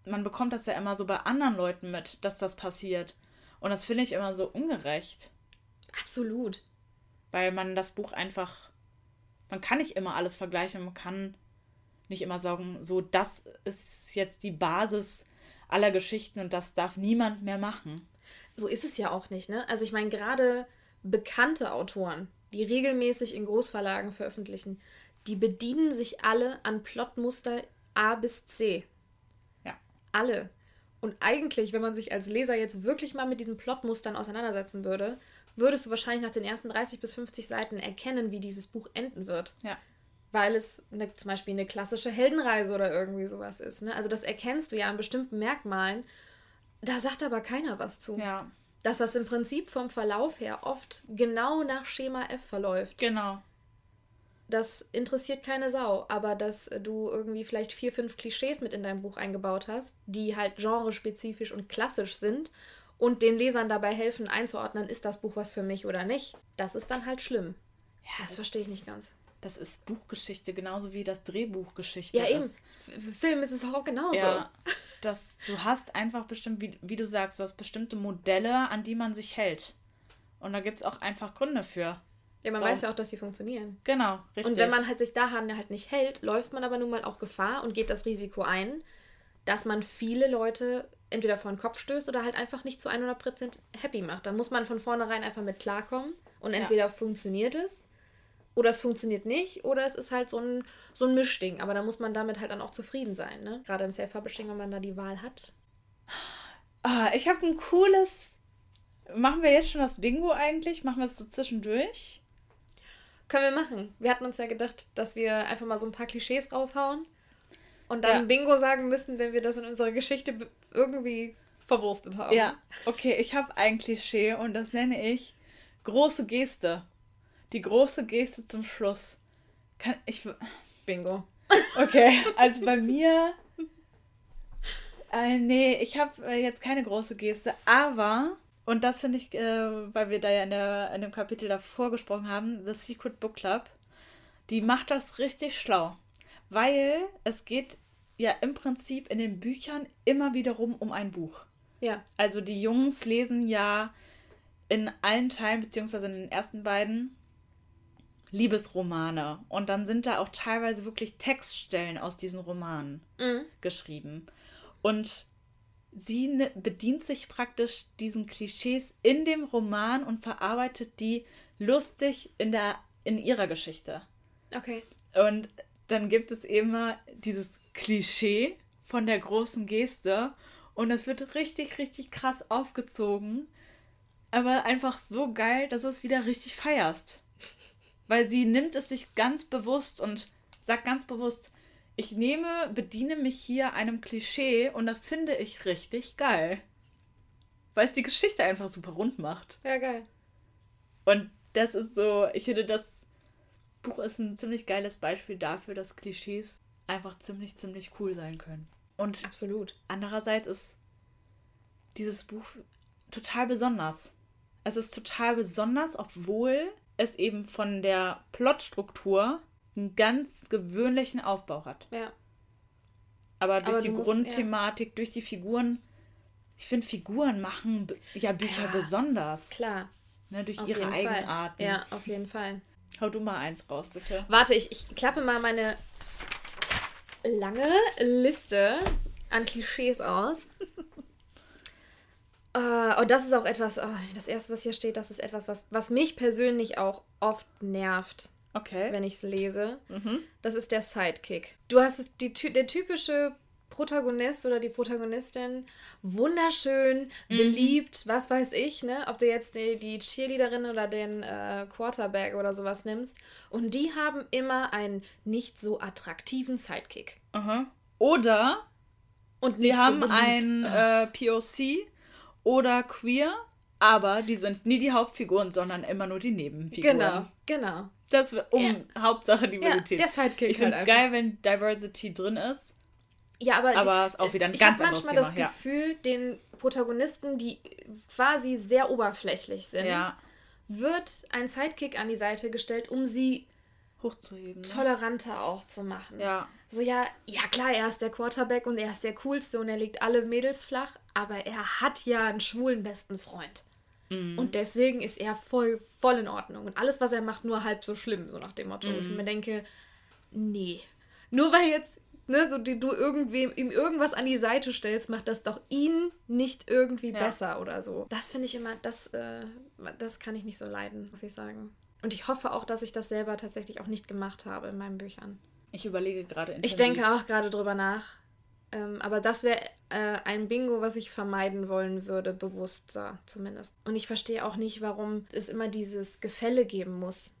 Speaker 3: man bekommt das ja immer so bei anderen Leuten mit, dass das passiert. Und das finde ich immer so ungerecht.
Speaker 1: Absolut.
Speaker 3: Weil man das Buch einfach, man kann nicht immer alles vergleichen, man kann nicht immer sagen, so, das ist jetzt die Basis aller Geschichten und das darf niemand mehr machen.
Speaker 1: So ist es ja auch nicht, ne? Also ich meine, gerade bekannte Autoren, die regelmäßig in Großverlagen veröffentlichen, die bedienen sich alle an Plotmuster A bis C. Ja. Alle. Und eigentlich, wenn man sich als Leser jetzt wirklich mal mit diesen Plotmustern auseinandersetzen würde, würdest du wahrscheinlich nach den ersten 30 bis 50 Seiten erkennen, wie dieses Buch enden wird. Ja weil es eine, zum Beispiel eine klassische Heldenreise oder irgendwie sowas ist. Ne? Also das erkennst du ja an bestimmten Merkmalen. Da sagt aber keiner was zu. Ja. Dass das im Prinzip vom Verlauf her oft genau nach Schema F verläuft. Genau. Das interessiert keine Sau, aber dass du irgendwie vielleicht vier, fünf Klischees mit in dein Buch eingebaut hast, die halt genrespezifisch und klassisch sind und den Lesern dabei helfen einzuordnen, ist das Buch was für mich oder nicht, das ist dann halt schlimm. Ja, das verstehe ich nicht ganz
Speaker 3: das ist Buchgeschichte, genauso wie das Drehbuchgeschichte ja, ist.
Speaker 1: eben. Film ist es auch genauso. Ja,
Speaker 3: das, du hast einfach bestimmt, wie, wie du sagst, du hast bestimmte Modelle, an die man sich hält. Und da gibt es auch einfach Gründe für.
Speaker 1: Ja, man Warum? weiß ja auch, dass sie funktionieren. Genau, richtig. Und wenn man halt sich daran halt nicht hält, läuft man aber nun mal auch Gefahr und geht das Risiko ein, dass man viele Leute entweder vor den Kopf stößt oder halt einfach nicht zu 100% happy macht. Da muss man von vornherein einfach mit klarkommen und entweder ja. funktioniert es oder es funktioniert nicht, oder es ist halt so ein, so ein Mischding. Aber da muss man damit halt dann auch zufrieden sein, ne? Gerade im Self-Publishing, wenn man da die Wahl hat.
Speaker 3: Ah, ich habe ein cooles. Machen wir jetzt schon das Bingo eigentlich? Machen wir es so zwischendurch?
Speaker 1: Können wir machen. Wir hatten uns ja gedacht, dass wir einfach mal so ein paar Klischees raushauen und dann ja. Bingo sagen müssen, wenn wir das in unserer Geschichte irgendwie verwurstet haben.
Speaker 3: Ja, okay, ich habe ein Klischee und das nenne ich große Geste. Die große Geste zum Schluss. Kann ich.
Speaker 1: Bingo.
Speaker 3: Okay, also bei mir. Äh, nee, ich habe äh, jetzt keine große Geste, aber, und das finde ich, äh, weil wir da ja in, der, in dem Kapitel davor gesprochen haben, The Secret Book Club, die macht das richtig schlau. Weil es geht ja im Prinzip in den Büchern immer wiederum um ein Buch.
Speaker 1: Ja.
Speaker 3: Also die Jungs lesen ja in allen Teilen, beziehungsweise in den ersten beiden, Liebesromane. Und dann sind da auch teilweise wirklich Textstellen aus diesen Romanen
Speaker 1: Mhm.
Speaker 3: geschrieben. Und sie ne- bedient sich praktisch diesen Klischees in dem Roman und verarbeitet die lustig in, der, in ihrer Geschichte.
Speaker 1: Okay.
Speaker 3: Und dann gibt es immer dieses Klischee von der großen Geste und es wird richtig, richtig krass aufgezogen. Aber einfach so geil, dass du es wieder richtig feierst. Weil sie nimmt es sich ganz bewusst und sagt ganz bewusst, ich nehme, bediene mich hier einem Klischee und das finde ich richtig geil. Weil es die Geschichte einfach super rund macht.
Speaker 1: Ja, geil.
Speaker 3: Und das ist so, ich finde, das Buch ist ein ziemlich geiles Beispiel dafür, dass Klischees einfach ziemlich, ziemlich cool sein können. Und
Speaker 1: Absolut.
Speaker 3: andererseits ist dieses Buch total besonders. Es ist total besonders, obwohl es eben von der Plotstruktur einen ganz gewöhnlichen Aufbau hat.
Speaker 1: Ja.
Speaker 3: Aber durch
Speaker 1: Aber
Speaker 3: die
Speaker 1: musst-
Speaker 3: Grundthematik, durch die Figuren, ich finde, Figuren machen ja Bücher
Speaker 1: Ja,
Speaker 3: besonders.
Speaker 1: Klar.
Speaker 3: Ne, durch
Speaker 1: Auf
Speaker 3: ihre Eigenarten.
Speaker 1: Fall. Ja, auf jeden Fall.
Speaker 3: Hau du mal eins raus, bitte.
Speaker 1: Warte, ich, ich klappe mal meine lange Liste an Klischees aus. Äh, und das ist auch etwas, oh, das erste, was hier steht, das ist etwas, was, was mich persönlich auch oft nervt,
Speaker 3: Okay.
Speaker 1: wenn ich es lese.
Speaker 3: Mhm.
Speaker 1: Das ist der Sidekick. Du hast es- die, der typische Protagonist oder die Protagonistin, wunderschön,
Speaker 3: Mhm.
Speaker 1: beliebt, was weiß ich, ne? Ob du jetzt die, die Cheerleaderin oder den äh, Quarterback oder sowas nimmst. Und die haben immer einen nicht so attraktiven Sidekick.
Speaker 3: Aha. Oder
Speaker 1: Und
Speaker 3: sie haben
Speaker 1: so beliebt.
Speaker 3: ein äh, POC oder queer, aber die sind nie die Hauptfiguren, sondern immer nur die Nebenfiguren.
Speaker 1: Genau, genau.
Speaker 3: Das um Hauptsache
Speaker 1: Ja,
Speaker 3: Diversität.
Speaker 1: der Sidekick
Speaker 3: ich finde
Speaker 1: halt
Speaker 3: es
Speaker 1: einfach.
Speaker 3: geil, wenn Diversity drin ist,
Speaker 1: Ja, aber,
Speaker 3: aber es ist auch wieder ein
Speaker 1: ich
Speaker 3: ganz
Speaker 1: habe
Speaker 3: anderes
Speaker 1: manchmal
Speaker 3: Thema.
Speaker 1: das
Speaker 3: Ja.
Speaker 1: Gefühl, den Protagonisten, die quasi sehr oberflächlich sind,
Speaker 3: ja,
Speaker 1: wird ein Sidekick an die Seite gestellt, um sie
Speaker 3: hochzuheben. Ne?
Speaker 1: toleranter auch zu machen.
Speaker 3: Ja,
Speaker 1: So, ja, ja klar, er ist der Quarterback und er ist der coolste und er legt alle Mädels flach, aber er hat ja einen schwulen besten Freund.
Speaker 3: Mhm.
Speaker 1: Und deswegen ist er voll, voll in Ordnung. Und alles, was er macht, nur halb so schlimm, so nach dem Motto.
Speaker 3: Mhm.
Speaker 1: Ich mir denke, nee. Nur weil jetzt, ne, so die, du irgendwem ihm irgendwas an die Seite stellst, macht das doch ihn nicht irgendwie
Speaker 3: Ja.
Speaker 1: besser oder so. Das finde ich immer, das, äh, das kann ich nicht so leiden, muss ich sagen. Und ich hoffe auch, dass ich das selber tatsächlich auch nicht gemacht habe in meinen Büchern.
Speaker 3: ich überlege gerade
Speaker 1: Ich
Speaker 3: intensiv.
Speaker 1: denke auch gerade drüber nach. Ähm, aber das wäre äh, ein Bingo, was ich vermeiden wollen würde, bewusster zumindest. Und ich verstehe auch nicht, warum es immer dieses Gefälle geben muss.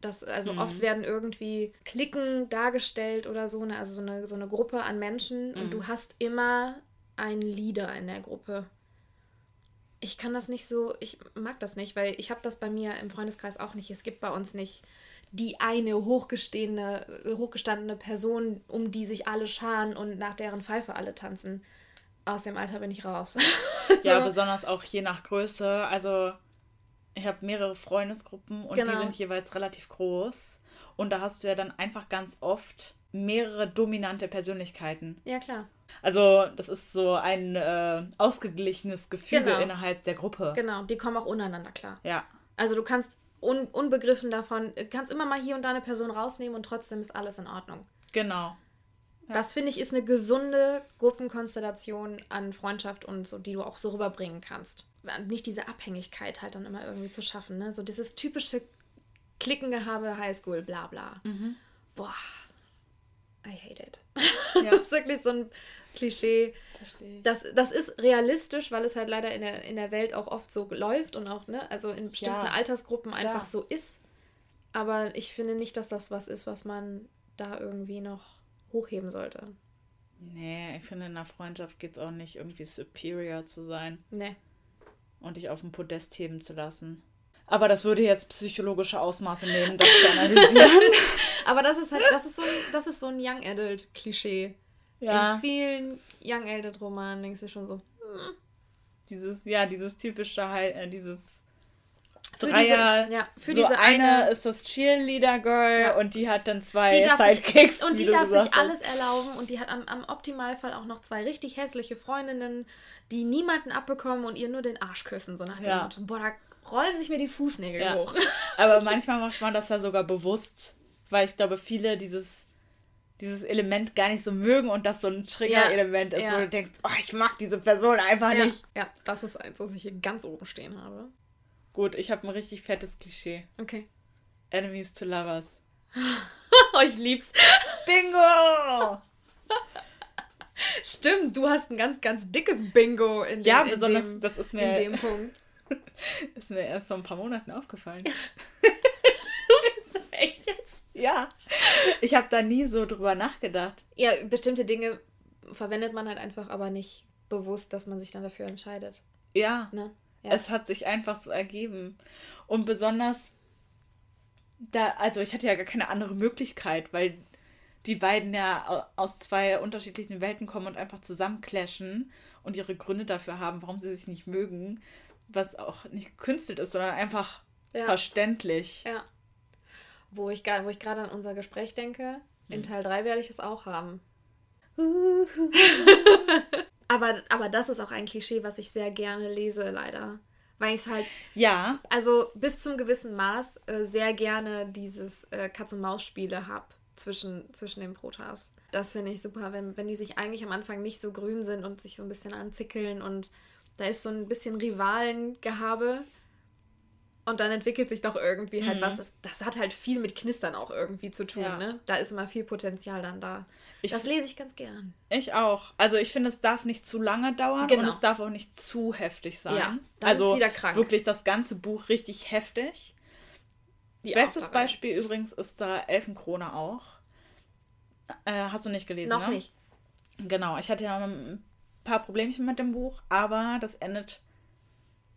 Speaker 1: Das, also
Speaker 3: Mhm.
Speaker 1: oft werden irgendwie Klicken dargestellt oder so, ne? also so eine, so eine Gruppe an Menschen und
Speaker 3: Mhm.
Speaker 1: du hast immer einen Leader in der Gruppe. Ich kann das nicht so, ich mag das nicht, weil ich habe das bei mir im Freundeskreis auch nicht. Es gibt bei uns nicht die eine hochgestehende, hochgestandene Person, um die sich alle scharen und nach deren Pfeife alle tanzen. Aus dem Alter bin ich raus.
Speaker 3: Ja,
Speaker 1: So.
Speaker 3: besonders auch je nach Größe. Also, ich habe mehrere Freundesgruppen und die
Speaker 1: Genau.
Speaker 3: sind jeweils relativ groß. Und da hast du ja dann einfach ganz oft mehrere dominante Persönlichkeiten.
Speaker 1: Ja, klar.
Speaker 3: Also, das ist so ein äh, ausgeglichenes Gefüge
Speaker 1: Genau.
Speaker 3: innerhalb der Gruppe.
Speaker 1: Genau, die kommen auch untereinander klar.
Speaker 3: Ja,
Speaker 1: Also du kannst un unbegriffen davon, kannst immer mal hier und da eine Person rausnehmen und trotzdem ist alles in Ordnung.
Speaker 3: genau. Ja.
Speaker 1: Das finde ich ist eine gesunde Gruppenkonstellation an Freundschaft und so, die du auch so rüberbringen kannst. Nicht diese Abhängigkeit halt dann immer irgendwie zu schaffen, ne? So dieses typische Klickengehabe, Highschool, bla bla.
Speaker 3: Mhm.
Speaker 1: Boah, I hate it.
Speaker 3: Ja.
Speaker 1: Das ist wirklich so ein Klischee.
Speaker 3: Verstehe.
Speaker 1: Das, das ist realistisch, weil es halt leider in der, in der Welt auch oft so läuft und auch, ne, also in bestimmten
Speaker 3: Ja,
Speaker 1: Altersgruppen
Speaker 3: klar.
Speaker 1: einfach so ist. Aber ich finde nicht, dass das was ist, was man da irgendwie noch hochheben sollte.
Speaker 3: Nee, ich finde, in einer Freundschaft geht es auch nicht, irgendwie superior zu sein
Speaker 1: Ne.
Speaker 3: und dich auf dem Podest heben zu lassen. Aber das würde jetzt psychologische Ausmaße nehmen, das zu analysieren.
Speaker 1: Aber das ist halt, das ist so ein, das ist so ein Young Adult Klischee.
Speaker 3: ja.
Speaker 1: In vielen Young Adult Romanen denkst du schon so, hm,
Speaker 3: Dieses, ja, dieses typische, äh, dieses
Speaker 1: für
Speaker 3: Dreier.
Speaker 1: diese, ja, für
Speaker 3: so
Speaker 1: diese
Speaker 3: eine,
Speaker 1: eine,
Speaker 3: ist das Cheerleader-Girl
Speaker 1: Ja.
Speaker 3: und die hat dann zwei Sidekicks.
Speaker 1: und die darf sich alles erlauben und die hat am, am Optimalfall auch noch zwei richtig hässliche Freundinnen, die niemanden abbekommen und ihr nur den Arsch küssen, so nach dem
Speaker 3: Ja.
Speaker 1: Motto. Boah, da rollen sich mir die Fußnägel
Speaker 3: Ja.
Speaker 1: hoch.
Speaker 3: Aber manchmal macht man das ja sogar bewusst, weil ich glaube, viele dieses, dieses Element gar nicht so mögen und das so ein Trigger-Element ist,
Speaker 1: ja.
Speaker 3: wo du denkst, oh, ich mag diese Person einfach
Speaker 1: Ja,
Speaker 3: nicht.
Speaker 1: ja, das ist eins, was ich hier ganz oben stehen habe.
Speaker 3: Gut, ich habe ein richtig fettes Klischee.
Speaker 1: Okay.
Speaker 3: Enemies to Lovers.
Speaker 1: Oh, ich lieb's.
Speaker 3: Bingo!
Speaker 1: Stimmt, du hast ein ganz, ganz dickes Bingo in dem,
Speaker 3: Ja,
Speaker 1: in
Speaker 3: besonders,
Speaker 1: dem,
Speaker 3: das ist
Speaker 1: in
Speaker 3: mir,
Speaker 1: dem Punkt.
Speaker 3: ist mir erst vor ein paar Monaten aufgefallen.
Speaker 1: Echt jetzt?
Speaker 3: ja. Ich habe da nie so drüber nachgedacht.
Speaker 1: Ja, bestimmte Dinge verwendet man halt einfach, aber nicht bewusst, dass man sich dann dafür entscheidet.
Speaker 3: Ja.
Speaker 1: Ne? Ja.
Speaker 3: Es hat sich einfach so ergeben. Und besonders da, also ich hatte ja gar keine andere Möglichkeit, weil die beiden ja au- aus zwei unterschiedlichen Welten kommen und einfach zusammenclashen und ihre Gründe dafür haben, warum sie sich nicht mögen, was auch nicht gekünstelt ist, sondern einfach
Speaker 1: ja.
Speaker 3: verständlich.
Speaker 1: ja. Wo ich, wo ich gerade an unser Gespräch denke,
Speaker 3: Hm.
Speaker 1: in Teil 3 werde ich es auch haben. Aber, aber das ist auch ein Klischee, was ich sehr gerne lese, leider. Weil ich es halt,
Speaker 3: Ja,
Speaker 1: also bis zum gewissen Maß äh, sehr gerne dieses äh, Katz-und-Maus-Spiele habe zwischen, zwischen den Protas. Das finde ich super, wenn, wenn die sich eigentlich am Anfang nicht so grün sind und sich so ein bisschen anzickeln und da ist so ein bisschen Rivalengehabe. Und dann entwickelt sich doch irgendwie halt
Speaker 3: Mhm.
Speaker 1: was. Das, das hat halt viel mit Knistern auch irgendwie zu tun,
Speaker 3: Ja.
Speaker 1: ne? Da ist immer viel Potenzial dann da.
Speaker 3: Ich-
Speaker 1: das lese ich ganz gern.
Speaker 3: ich auch. Also ich finde, es darf nicht zu lange dauern und
Speaker 1: Genau.
Speaker 3: es darf auch nicht zu heftig sein.
Speaker 1: Ja, dann
Speaker 3: also
Speaker 1: ist wieder krank.
Speaker 3: wirklich das ganze Buch richtig heftig.
Speaker 1: Die
Speaker 3: Bestes. Beispiel übrigens ist da Elfenkrone auch. Äh, hast du nicht gelesen,
Speaker 1: Noch
Speaker 3: ne?
Speaker 1: nicht.
Speaker 3: Genau, ich hatte ja paar Problemchen mit dem Buch, aber das endet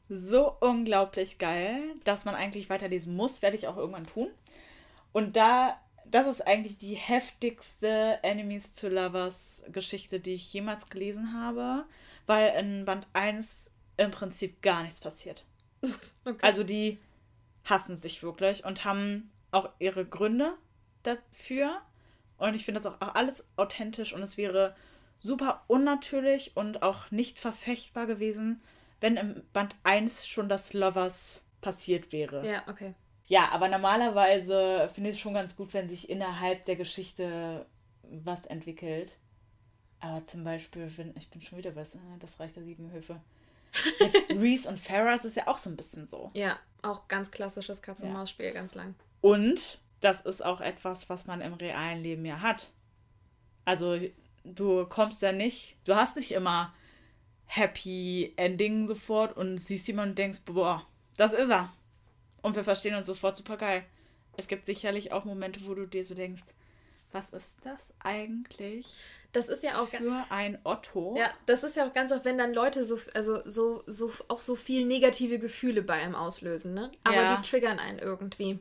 Speaker 3: so unglaublich geil, dass man eigentlich weiterlesen muss, werde ich auch irgendwann tun. Und da, das ist eigentlich die heftigste Enemies to Lovers Geschichte, die ich jemals gelesen habe, weil in Band 1 im Prinzip gar nichts passiert.
Speaker 1: Okay.
Speaker 3: Also die hassen sich wirklich und haben auch ihre Gründe dafür. Und ich finde das auch alles authentisch und es wäre super unnatürlich und auch nicht verfechtbar gewesen, wenn im Band 1 schon das Lovers passiert wäre.
Speaker 1: ja, okay.
Speaker 3: Ja, aber normalerweise finde ich es schon ganz gut, wenn sich innerhalb der Geschichte was entwickelt. Aber zum Beispiel, wenn, ich bin schon wieder was, äh, das Reich der Sieben Höfe. Mit Reese und Ferris ist ja auch so ein bisschen so.
Speaker 1: Ja, auch ganz klassisches
Speaker 3: Ja.
Speaker 1: Katz-und-Maus-Spiel, ganz lang.
Speaker 3: Und das ist auch etwas, was man im realen Leben ja hat. Also du kommst ja nicht, du hast nicht immer Happy Ending sofort und siehst jemanden und denkst, boah, das ist er. Und wir verstehen uns sofort super geil. Es gibt sicherlich auch Momente, wo du dir so denkst, was ist das eigentlich
Speaker 1: Das ist ja auch
Speaker 3: für ein Otto?
Speaker 1: ja, das ist ja auch ganz oft, wenn dann Leute so also so so auch so viel negative Gefühle bei einem auslösen, ne? Aber
Speaker 3: Ja.
Speaker 1: die triggern einen irgendwie.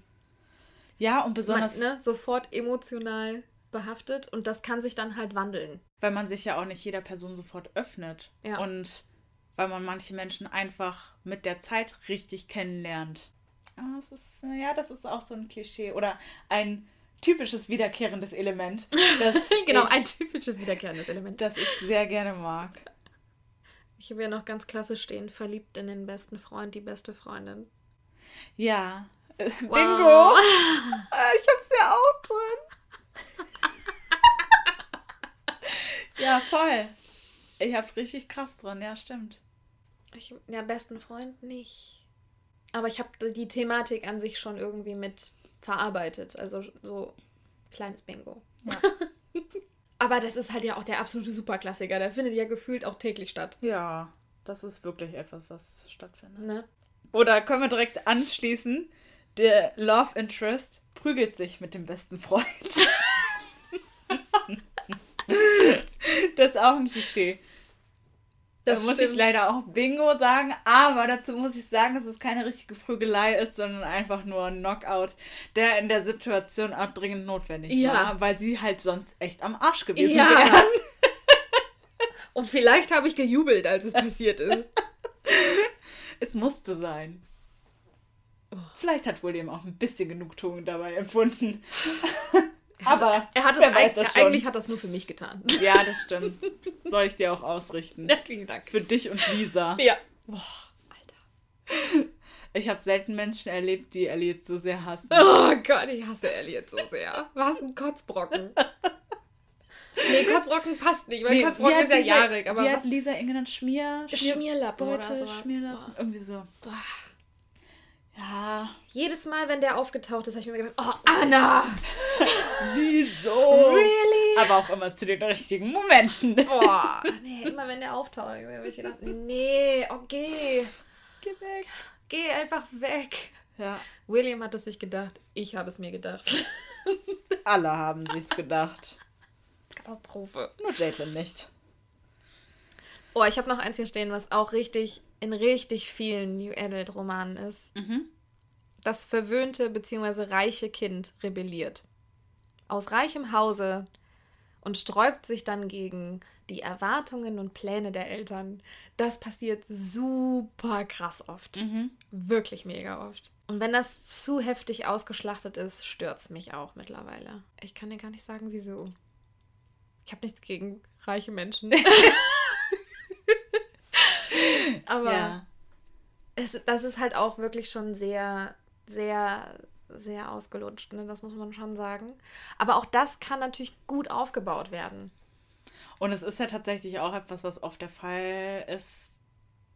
Speaker 3: Ja, und
Speaker 1: Man,
Speaker 3: besonders,
Speaker 1: ne, sofort emotional behaftet und das kann sich dann halt wandeln.
Speaker 3: weil man sich ja auch nicht jeder Person sofort öffnet.
Speaker 1: Ja.
Speaker 3: Und weil man manche Menschen einfach mit der Zeit richtig kennenlernt. Ah, das ist, ja, das ist auch so ein Klischee oder ein typisches wiederkehrendes Element,
Speaker 1: genau,
Speaker 3: ich,
Speaker 1: ein typisches wiederkehrendes Element.
Speaker 3: das ich sehr gerne mag.
Speaker 1: Ich habe ja noch ganz klassisch stehen, verliebt in den besten Freund, die beste Freundin.
Speaker 3: Ja. Äh, Bingo!
Speaker 1: Wow.
Speaker 3: Ah, Ich hab's ja auch drin. Ja, voll. Ich hab's richtig krass drin, ja, stimmt.
Speaker 1: Ich, ja, besten Freund nicht. Aber ich habe die Thematik an sich schon irgendwie mit verarbeitet. Also so kleines Bingo.
Speaker 3: Ja.
Speaker 1: Aber das ist halt ja auch der absolute Superklassiker. Der findet ja gefühlt auch täglich statt.
Speaker 3: Ja, das ist wirklich etwas, was stattfindet.
Speaker 1: Ne?
Speaker 3: Oder können wir direkt anschließen? Der Love Interest prügelt sich mit dem besten Freund. das ist auch ein Klischee. Das da muss ich leider auch Bingo sagen, aber dazu muss ich sagen, dass es keine richtige Prügelei ist, sondern einfach nur ein Knockout, der in der Situation auch dringend notwendig ja. war, weil sie halt sonst echt am Arsch gewesen ja. wären.
Speaker 1: Und vielleicht habe ich gejubelt, als es passiert ist.
Speaker 3: es musste sein. Oh. Vielleicht hat William auch ein bisschen Genugtuung dabei empfunden.
Speaker 1: Aber er hat es eigentlich, eigentlich hat das nur für mich getan.
Speaker 3: Ja, das stimmt. Soll ich dir auch ausrichten.
Speaker 1: Ja, vielen Dank.
Speaker 3: Für dich und Lisa.
Speaker 1: Ja. Boah,
Speaker 3: Alter. Ich habe selten Menschen erlebt, die Elliot so sehr hassen.
Speaker 1: Oh Gott, ich hasse Elliot so sehr. Was ein Kotzbrocken. Nee, Kotzbrocken passt nicht, weil nee, Kotzbrocken ist ja Lisa, jahrig. Aber
Speaker 3: wie was? hat Lisa Inge dann Schmier,
Speaker 1: Schmier Schmierlappen Beute, oder sowas?
Speaker 3: Schmierlappen, irgendwie so. Boah. Ja.
Speaker 1: Jedes Mal, wenn der aufgetaucht ist, habe ich mir gedacht, oh, Anna!
Speaker 3: Wieso?
Speaker 1: Really?
Speaker 3: Aber auch immer zu den richtigen Momenten.
Speaker 1: Boah, nee, immer wenn der auftaucht, habe ich gedacht, nee, okay.
Speaker 3: Geh weg.
Speaker 1: Geh einfach weg.
Speaker 3: Ja.
Speaker 1: William hat es sich gedacht, ich habe es mir gedacht.
Speaker 3: Alle haben sich's gedacht.
Speaker 1: Katastrophe.
Speaker 3: Nur Jaitlin nicht.
Speaker 1: Oh, ich habe noch eins hier stehen, was auch richtig in richtig vielen New Adult Romanen ist.
Speaker 3: Mhm.
Speaker 1: Das verwöhnte bzw. reiche Kind rebelliert. Aus reichem Hause und sträubt sich dann gegen die Erwartungen und Pläne der Eltern. Das passiert super krass oft.
Speaker 3: Mhm.
Speaker 1: Wirklich mega oft. Und wenn das zu heftig ausgeschlachtet ist, stört es mich auch mittlerweile. Ich kann dir gar nicht sagen, wieso. Ich habe nichts gegen reiche Menschen. Aber ja. es, das ist halt auch wirklich schon sehr, sehr, sehr ausgelutscht. Ne? Das muss man schon sagen. Aber auch das kann natürlich gut aufgebaut werden.
Speaker 3: Und es ist ja tatsächlich auch etwas, was oft der Fall ist,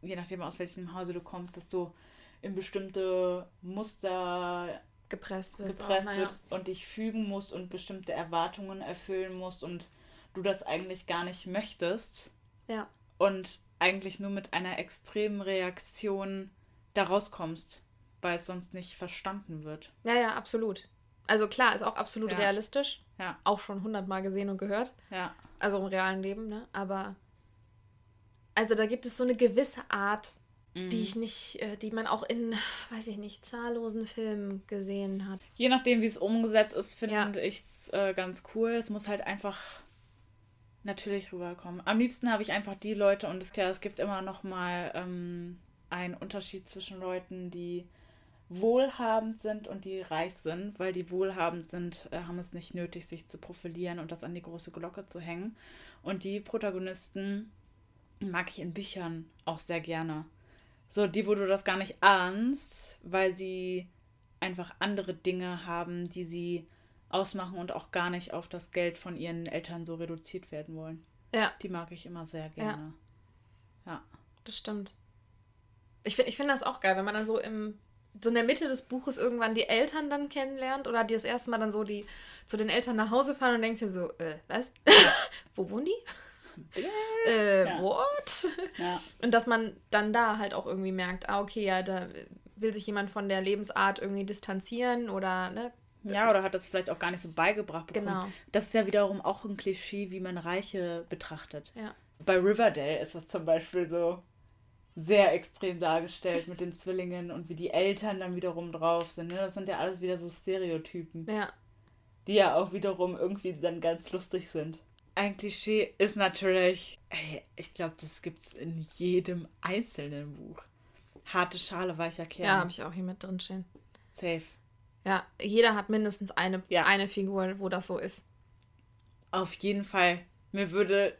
Speaker 3: je nachdem aus welchem Hause du kommst, dass du in bestimmte Muster
Speaker 1: gepresst,
Speaker 3: wirst gepresst auch, wird und dich fügen musst und bestimmte Erwartungen erfüllen musst und du das eigentlich gar nicht möchtest.
Speaker 1: Ja.
Speaker 3: Und eigentlich nur mit einer extremen Reaktion da rauskommst, weil es sonst nicht verstanden wird.
Speaker 1: Ja, ja, absolut. Also klar, ist auch absolut
Speaker 3: ja.
Speaker 1: realistisch.
Speaker 3: Ja.
Speaker 1: Auch schon hundertmal gesehen und gehört.
Speaker 3: Ja.
Speaker 1: Also im realen Leben, ne? Aber also da gibt es so eine gewisse Art, mhm. die ich nicht, äh, die man auch in, weiß ich nicht, zahllosen Filmen gesehen hat.
Speaker 3: Je nachdem, wie es umgesetzt ist, finde ja. ich es äh, ganz cool. Es muss halt einfach natürlich rüberkommen. Am liebsten habe ich einfach die Leute und es, ja, es gibt immer noch mal ähm, einen Unterschied zwischen Leuten, die wohlhabend sind und die reich sind, weil die wohlhabend sind, äh, haben es nicht nötig, sich zu profilieren und das an die große Glocke zu hängen. Und die Protagonisten mag ich in Büchern auch sehr gerne. So, die, wo du das gar nicht ahnst, weil sie einfach andere Dinge haben, die sie ausmachen und auch gar nicht auf das Geld von ihren Eltern so reduziert werden wollen.
Speaker 1: Ja.
Speaker 3: Die mag ich immer sehr gerne. Ja. ja.
Speaker 1: Das stimmt. Ich, ich finde das auch geil, wenn man dann so im so in der Mitte des Buches irgendwann die Eltern dann kennenlernt oder die das erste Mal dann so die zu den Eltern nach Hause fahren und denkst dir so, äh, was? Wo wohnen die? äh, ja. what?
Speaker 3: Ja.
Speaker 1: Und dass man dann da halt auch irgendwie merkt, ah, okay, ja, da will sich jemand von der Lebensart irgendwie distanzieren oder ne,
Speaker 3: ja, oder hat das vielleicht auch gar nicht so beigebracht bekommen.
Speaker 1: Genau.
Speaker 3: Das ist ja wiederum auch ein Klischee, wie man Reiche betrachtet.
Speaker 1: Ja.
Speaker 3: Bei Riverdale ist das zum Beispiel so sehr extrem dargestellt mit den Zwillingen und wie die Eltern dann wiederum drauf sind. Ne? Das sind ja alles wieder so Stereotypen.
Speaker 1: Ja.
Speaker 3: Die ja auch wiederum irgendwie dann ganz lustig sind. Ein Klischee ist natürlich, ey, ich glaube, das gibt es in jedem einzelnen Buch. Harte Schale, weicher Kern.
Speaker 1: Ja, habe ich auch hier mit drin stehen.
Speaker 3: Safe.
Speaker 1: Ja, jeder hat mindestens eine,
Speaker 3: ja.
Speaker 1: eine Figur, wo das so ist.
Speaker 3: Auf jeden Fall. Mir würde,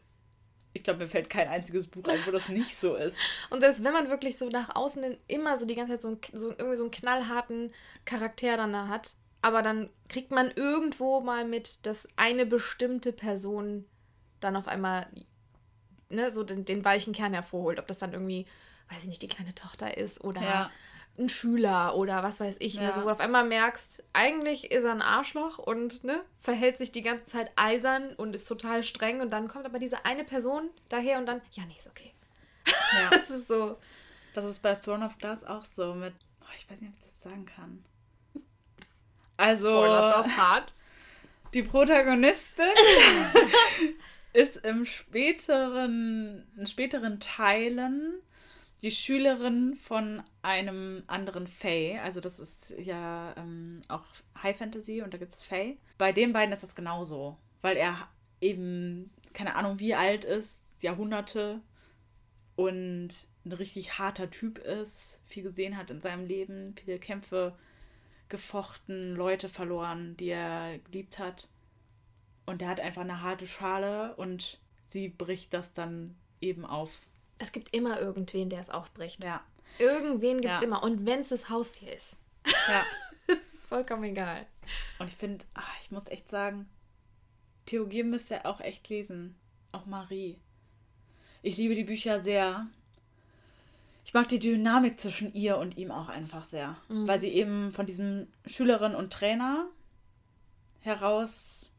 Speaker 3: ich glaube, mir fällt kein einziges Buch ein, wo das nicht so ist.
Speaker 1: Und selbst wenn man wirklich so nach außen immer so die ganze Zeit so, ein, so irgendwie so einen knallharten Charakter dann da hat, aber dann kriegt man irgendwo mal mit, dass eine bestimmte Person dann auf einmal ne, so den, den weichen Kern hervorholt. Ob das dann irgendwie, weiß ich nicht, die kleine Tochter ist oder
Speaker 3: ja
Speaker 1: ein Schüler oder was weiß ich. Ne? Ja. Ne? So, wo du auf einmal merkst, eigentlich ist er ein Arschloch und ne, verhält sich die ganze Zeit eisern und ist total streng. Und dann kommt aber diese eine Person daher und dann, ja, nee, ist okay. Ja. das ist so.
Speaker 3: Das ist bei Throne of Glass auch so mit, oh, ich weiß nicht, ob ich das sagen kann. Also.
Speaker 1: Spoiler das hart.
Speaker 3: Die Protagonistin ist im späteren, in späteren Teilen die Schülerin von einem anderen Fae. Also das ist ja ähm, auch High Fantasy und da gibt es Fae. Bei den beiden ist das genauso, weil er eben, keine Ahnung, wie alt ist, Jahrhunderte und ein richtig harter Typ ist, viel gesehen hat in seinem Leben, viele Kämpfe gefochten, Leute verloren, die er geliebt hat. Und er hat einfach eine harte Schale und sie bricht das dann eben auf.
Speaker 1: Es gibt immer irgendwen, der es aufbricht.
Speaker 3: Ja.
Speaker 1: Irgendwen gibt es
Speaker 3: Ja.
Speaker 1: immer. Und wenn es das Haustier ist,
Speaker 3: Ja.
Speaker 1: ist es vollkommen egal.
Speaker 3: Und ich finde, ah, ich muss echt sagen, Theogie müsste er auch echt lesen. Auch Marie. Ich liebe die Bücher sehr. Ich mag die Dynamik zwischen ihr und ihm auch einfach sehr.
Speaker 1: Mhm.
Speaker 3: Weil sie eben von diesem Schülerin und Trainer heraus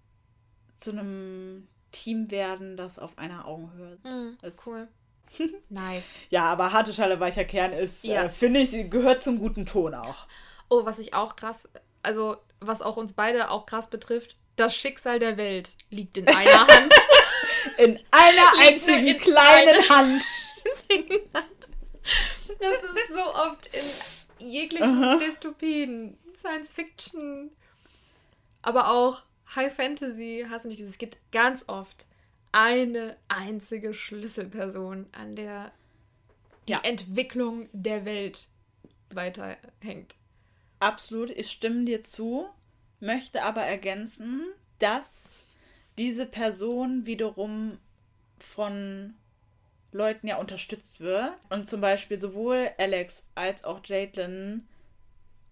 Speaker 3: zu einem Team werden, das auf einer Augenhöhe.
Speaker 1: Mhm,
Speaker 3: Es-
Speaker 1: cool. nice.
Speaker 3: Ja, aber harte Schale, weicher Kern ist,
Speaker 1: Ja.
Speaker 3: äh, finde ich, gehört zum guten Ton auch.
Speaker 1: Oh, was ich auch krass, also was auch uns beide auch krass betrifft, das Schicksal der Welt liegt in einer Hand.
Speaker 3: In einer einzigen
Speaker 1: in
Speaker 3: kleinen
Speaker 1: einer-
Speaker 3: Hand.
Speaker 1: Das ist so oft in jeglichen
Speaker 3: Aha.
Speaker 1: Dystopien, Science Fiction, aber auch High Fantasy, hast du nicht gesehen. Es gibt ganz oft eine einzige Schlüsselperson, an der die
Speaker 3: Ja.
Speaker 1: Entwicklung der Welt weiterhängt.
Speaker 3: Absolut, ich stimme dir zu, möchte aber ergänzen, dass diese Person wiederum von Leuten ja unterstützt wird. Und zum Beispiel sowohl Alex als auch Jadlin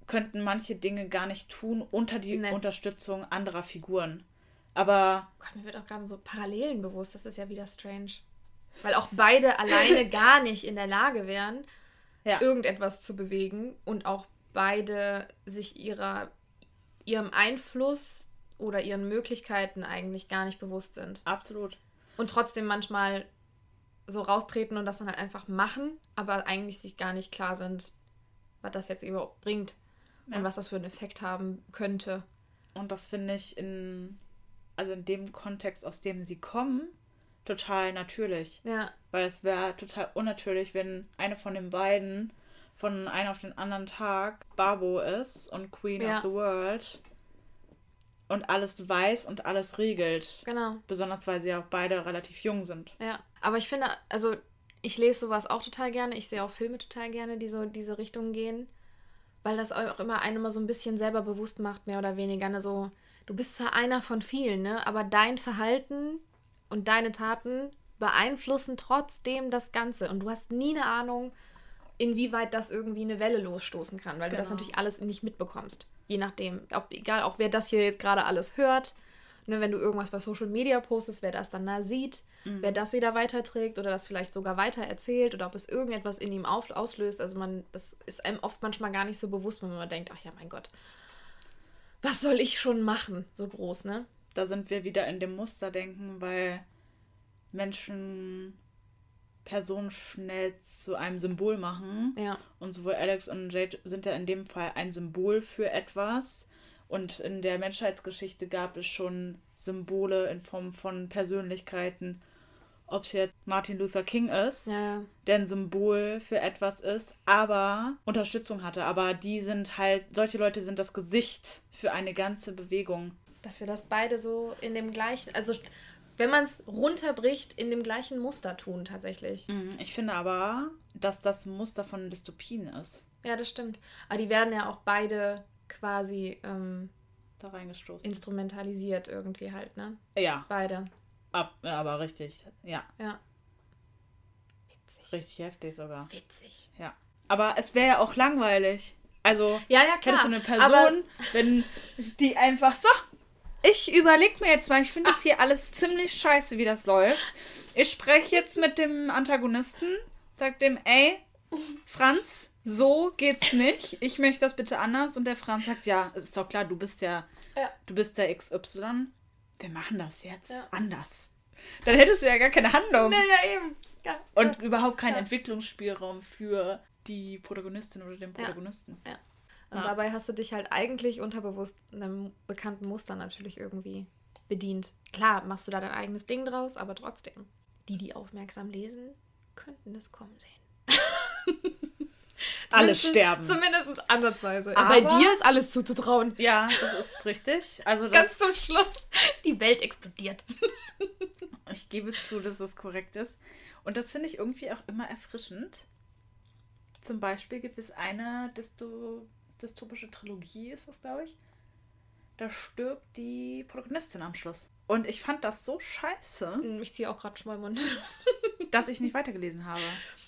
Speaker 3: könnten manche Dinge gar nicht tun unter die
Speaker 1: Nee.
Speaker 3: Unterstützung anderer Figuren. Aber
Speaker 1: Gott, mir wird auch gerade so Parallelen bewusst, das ist ja wieder strange. Weil auch beide alleine gar nicht in der Lage wären,
Speaker 3: ja,
Speaker 1: irgendetwas zu bewegen und auch beide sich ihrer, ihrem Einfluss oder ihren Möglichkeiten eigentlich gar nicht bewusst sind.
Speaker 3: absolut.
Speaker 1: Und trotzdem manchmal so raustreten und das dann halt einfach machen, aber eigentlich sich gar nicht klar sind, was das jetzt überhaupt bringt
Speaker 3: Ja.
Speaker 1: und was das für einen Effekt haben könnte.
Speaker 3: Und das finde ich in, also in dem Kontext, aus dem sie kommen, total natürlich.
Speaker 1: Ja,
Speaker 3: Weil es wäre total unnatürlich, wenn eine von den beiden von einem auf den anderen Tag Barbo ist und Queen
Speaker 1: Ja.
Speaker 3: of the World und alles weiß und alles regelt.
Speaker 1: genau.
Speaker 3: Besonders weil sie ja auch beide relativ jung sind.
Speaker 1: Ja, aber ich finde, also ich lese sowas auch total gerne. Ich sehe auch Filme total gerne, die so diese Richtung gehen, weil das auch immer einen immer so ein bisschen selber bewusst macht, mehr oder weniger. Ne? So, du bist zwar einer von vielen, ne? aber dein Verhalten und deine Taten beeinflussen trotzdem das Ganze. Und du hast nie eine Ahnung, inwieweit das irgendwie eine Welle losstoßen kann, weil du das
Speaker 3: Genau.
Speaker 1: natürlich alles nicht mitbekommst. Je nachdem, ob, egal, auch wer das hier jetzt gerade alles hört, ne, wenn du irgendwas bei Social Media postest, wer das dann da sieht, wer das wieder weiterträgt oder das vielleicht sogar weiter erzählt oder ob es irgendetwas in ihm auf, auslöst. Also man, das ist einem oft manchmal gar nicht so bewusst, wenn man denkt, ach ja, mein Gott, was soll ich schon machen? So groß, ne?
Speaker 3: Da sind wir wieder in dem Musterdenken, weil Menschen Personen schnell zu einem Symbol machen.
Speaker 1: Ja.
Speaker 3: Und sowohl Alex und Jade sind ja in dem Fall ein Symbol für etwas. Und in der Menschheitsgeschichte gab es schon Symbole in Form von Persönlichkeiten. Ob es jetzt Martin Luther King ist,
Speaker 1: Ja,
Speaker 3: der ein Symbol für etwas ist, aber Unterstützung hatte. Aber die sind halt, solche Leute sind das Gesicht für eine ganze Bewegung.
Speaker 1: Dass wir das beide so in dem gleichen, also wenn man es runterbricht, in dem gleichen Muster tun tatsächlich.
Speaker 3: Mhm, Ich finde aber, dass das ein Muster von Dystopien ist,
Speaker 1: Ja, das stimmt. Aber die werden ja auch beide quasi ähm,
Speaker 3: da reingestoßen.
Speaker 1: instrumentalisiert irgendwie halt, ne?
Speaker 3: ja,
Speaker 1: Beide.
Speaker 3: Ab, aber richtig. Ja,
Speaker 1: Ja. Witzig.
Speaker 3: richtig heftig sogar.
Speaker 1: Witzig.
Speaker 3: Ja. Aber es wäre ja auch langweilig. Also,
Speaker 1: Ja, ja, klar.
Speaker 3: hättest du eine Person,
Speaker 1: Aber,
Speaker 3: wenn die einfach so, ich überleg mir jetzt mal, ich finde das hier alles ziemlich scheiße, wie das läuft. Ich spreche jetzt mit dem Antagonisten, sag dem, ey, Franz, so geht's nicht. Ich möchte das bitte anders. Und der Franz sagt, ja, ist doch klar, du bist ja,
Speaker 1: Ja.
Speaker 3: du bist der XY. Wir machen das jetzt
Speaker 1: Ja.
Speaker 3: anders. Dann hättest du ja gar keine Handlung.
Speaker 1: nee, ja, eben. Ja,
Speaker 3: Und überhaupt keinen. Entwicklungsspielraum für die Protagonistin oder den
Speaker 1: Ja.
Speaker 3: Protagonisten.
Speaker 1: Und
Speaker 3: Ja.
Speaker 1: dabei hast du dich halt eigentlich unterbewusst einem bekannten Muster natürlich irgendwie bedient. Klar, machst du da dein eigenes Ding draus, aber trotzdem. Die, die aufmerksam lesen, könnten es kommen sehen.
Speaker 3: Alle sterben.
Speaker 1: Zumindest ansatzweise.
Speaker 3: Aber-
Speaker 1: Bei dir ist alles zuzutrauen.
Speaker 3: Ja, das ist richtig. Also
Speaker 1: Ganz
Speaker 3: das,
Speaker 1: zum Schluss. Die Welt explodiert.
Speaker 3: ich gebe zu, dass es korrekt ist. Und das finde ich irgendwie auch immer erfrischend. Zum Beispiel gibt es eine Dysto dystopische Trilogie, ist das, glaube ich. Da stirbt die Protagonistin am Schluss. Und ich fand das so scheiße,
Speaker 1: Ich ziehe auch gerade schon mal Mund.
Speaker 3: dass ich nicht weitergelesen habe.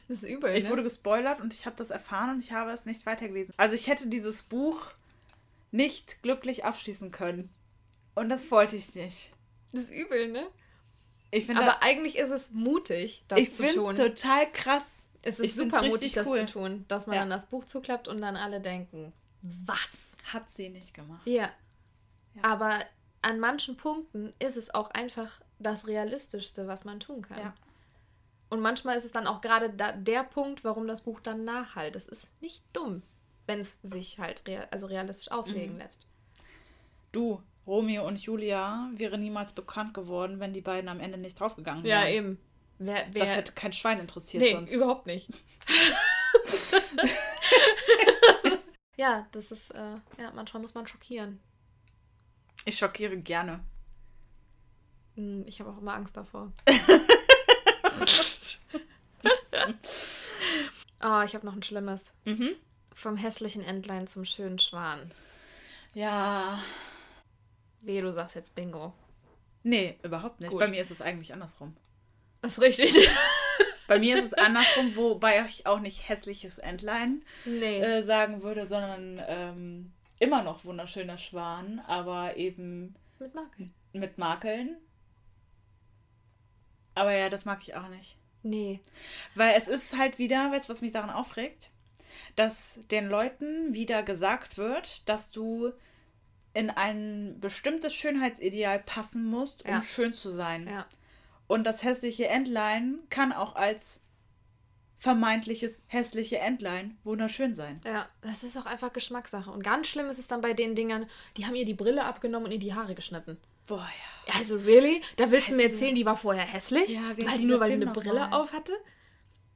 Speaker 1: Das ist übel,
Speaker 3: Ich
Speaker 1: ne?
Speaker 3: wurde gespoilert und ich habe das erfahren und ich habe es nicht weitergelesen. Also ich hätte dieses Buch nicht glücklich abschließen können. Und das wollte ich nicht.
Speaker 1: Das ist übel, ne?
Speaker 3: Ich finde
Speaker 1: Aber eigentlich ist es mutig, das
Speaker 3: ich
Speaker 1: zu
Speaker 3: finde
Speaker 1: tun.
Speaker 3: total krass.
Speaker 1: Es
Speaker 3: ich
Speaker 1: ist
Speaker 3: find's
Speaker 1: super mutig, das
Speaker 3: cool.
Speaker 1: zu tun. Dass man
Speaker 3: Ja.
Speaker 1: dann das Buch zuklappt und dann alle denken, was?
Speaker 3: Hat sie nicht gemacht.
Speaker 1: Ja.
Speaker 3: Ja.
Speaker 1: Aber an manchen Punkten ist es auch einfach das Realistischste, was man tun kann.
Speaker 3: Ja.
Speaker 1: Und manchmal ist es dann auch gerade da, der Punkt, warum das Buch dann nachhalt. Es ist nicht dumm, wenn es sich halt rea also realistisch auslegen
Speaker 3: Mhm.
Speaker 1: lässt.
Speaker 3: Du, Romeo und Julia wäre niemals bekannt geworden, wenn die beiden am Ende nicht draufgegangen
Speaker 1: Ja,
Speaker 3: wären.
Speaker 1: eben. Wer, wer,
Speaker 3: Das hätte kein Schwein interessiert
Speaker 1: nee,
Speaker 3: sonst.
Speaker 1: überhaupt nicht. ja, das ist, äh, ja, manchmal muss man schockieren.
Speaker 3: Ich schockiere gerne.
Speaker 1: Hm, Ich habe auch immer Angst davor. oh, ich habe noch ein schlimmes.
Speaker 3: Mhm.
Speaker 1: Vom hässlichen Entlein zum schönen Schwan.
Speaker 3: Ja.
Speaker 1: Wehe, du sagst jetzt Bingo.
Speaker 3: Nee, überhaupt nicht.
Speaker 1: Gut.
Speaker 3: Bei mir ist es eigentlich andersrum.
Speaker 1: Das ist richtig.
Speaker 3: Bei mir ist es andersrum, wobei ich auch nicht hässliches Entlein
Speaker 1: nee.
Speaker 3: äh, sagen würde, sondern ähm, immer noch wunderschöner Schwan, aber eben
Speaker 1: Mit Makel.
Speaker 3: mit Makeln. Aber ja, das mag ich auch nicht.
Speaker 1: Nee.
Speaker 3: Weil es ist halt wieder, weißt du, was mich daran aufregt? Dass den Leuten wieder gesagt wird, dass du in ein bestimmtes Schönheitsideal passen musst, um
Speaker 1: Ja.
Speaker 3: schön zu sein.
Speaker 1: Ja.
Speaker 3: Und das hässliche Entlein kann auch als vermeintliches hässliche Entlein wunderschön sein.
Speaker 1: Ja, das ist auch einfach Geschmackssache. Und ganz schlimm ist es dann bei den Dingern, die haben ihr die Brille abgenommen und ihr die Haare geschnitten.
Speaker 3: Boah, ja.
Speaker 1: Also, really? Da willst du mir erzählen, die war vorher hässlich?
Speaker 3: Ja,
Speaker 1: weil die nur, weil die eine Brille auf hatte?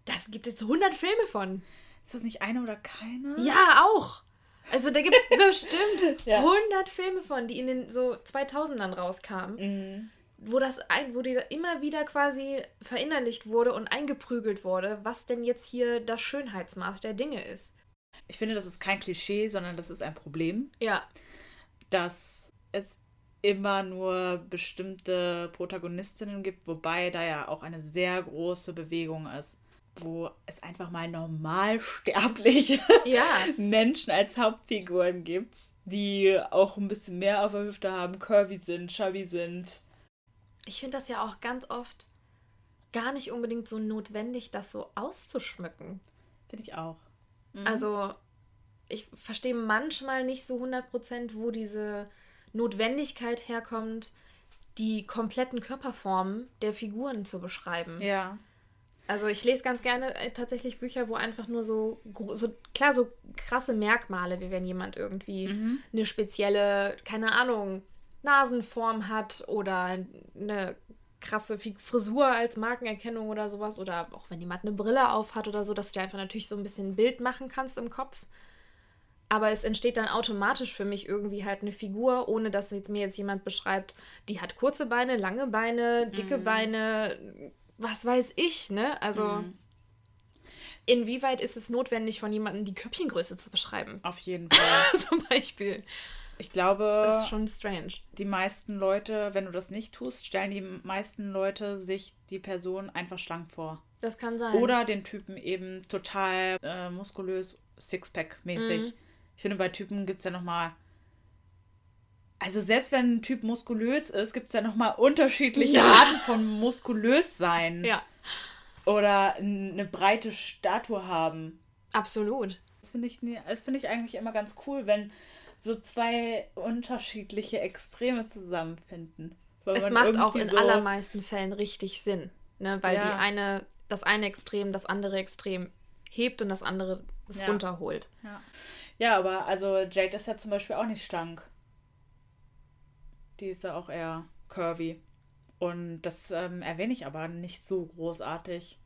Speaker 1: Das gibt jetzt 100 Filme von.
Speaker 3: Ist das nicht eine oder keine?
Speaker 1: Ja, auch. Also, da gibt es bestimmt
Speaker 3: Ja.
Speaker 1: 100 Filme von, die in den so 2000ern rauskamen,
Speaker 3: Mhm.
Speaker 1: wo das ein, wo die immer wieder quasi verinnerlicht wurde und eingeprügelt wurde, was denn jetzt hier das Schönheitsmaß der Dinge ist.
Speaker 3: Ich finde, das ist kein Klischee, sondern das ist ein Problem.
Speaker 1: Ja,
Speaker 3: dass es immer nur bestimmte Protagonistinnen gibt, wobei da ja auch eine sehr große Bewegung ist, wo es einfach mal normalsterbliche
Speaker 1: ja.
Speaker 3: Menschen als Hauptfiguren gibt, die auch ein bisschen mehr auf der Hüfte haben, curvy sind, chubby sind.
Speaker 1: Ich finde das ja auch ganz oft gar nicht unbedingt so notwendig, das so auszuschmücken.
Speaker 3: Finde ich auch. Mhm.
Speaker 1: Also, ich verstehe manchmal nicht so 100%, wo diese Notwendigkeit herkommt, die kompletten Körperformen der Figuren zu beschreiben.
Speaker 3: ja.
Speaker 1: Also, ich lese ganz gerne äh, tatsächlich Bücher, wo einfach nur so, so, klar, so krasse Merkmale, wie wenn jemand irgendwie
Speaker 3: Mhm.
Speaker 1: eine spezielle, keine Ahnung, Nasenform hat oder eine krasse Frisur als Markenerkennung oder sowas oder auch wenn jemand eine Brille auf hat oder so, dass du dir einfach natürlich so ein bisschen ein Bild machen kannst im Kopf. Aber es entsteht dann automatisch für mich irgendwie halt eine Figur, ohne dass mir jetzt jemand beschreibt, die hat kurze Beine, lange Beine, dicke
Speaker 3: Mhm.
Speaker 1: Beine, was weiß ich, ne? Also
Speaker 3: Mhm.
Speaker 1: inwieweit ist es notwendig, von jemandem die Köpfchengröße zu beschreiben?
Speaker 3: Auf jeden Fall.
Speaker 1: Zum Beispiel.
Speaker 3: Ich glaube,
Speaker 1: Das ist schon strange.
Speaker 3: die meisten Leute, wenn du das nicht tust, stellen die meisten Leute sich die Person einfach schlank vor.
Speaker 1: Das kann sein.
Speaker 3: Oder den Typen eben total äh, muskulös, Sixpack-mäßig.
Speaker 1: Mhm.
Speaker 3: Ich finde, bei Typen gibt es ja nochmal. Also, selbst wenn ein Typ muskulös ist, gibt es ja nochmal unterschiedliche
Speaker 1: Ja.
Speaker 3: Arten von muskulös sein.
Speaker 1: Ja,
Speaker 3: Oder eine breite Statue haben.
Speaker 1: absolut.
Speaker 3: Das finde ich, das finde ich eigentlich immer ganz cool, wenn so zwei unterschiedliche Extreme zusammenfinden.
Speaker 1: Es macht auch in
Speaker 3: so-
Speaker 1: allermeisten Fällen richtig Sinn. Ne? Weil
Speaker 3: Ja.
Speaker 1: die eine, das eine Extrem das andere Extrem hebt und das andere es
Speaker 3: Ja.
Speaker 1: runterholt.
Speaker 3: Ja. Ja, aber also Jade ist ja zum Beispiel auch nicht schlank. Die ist ja auch eher curvy. Und das ähm, erwähne ich aber nicht so großartig.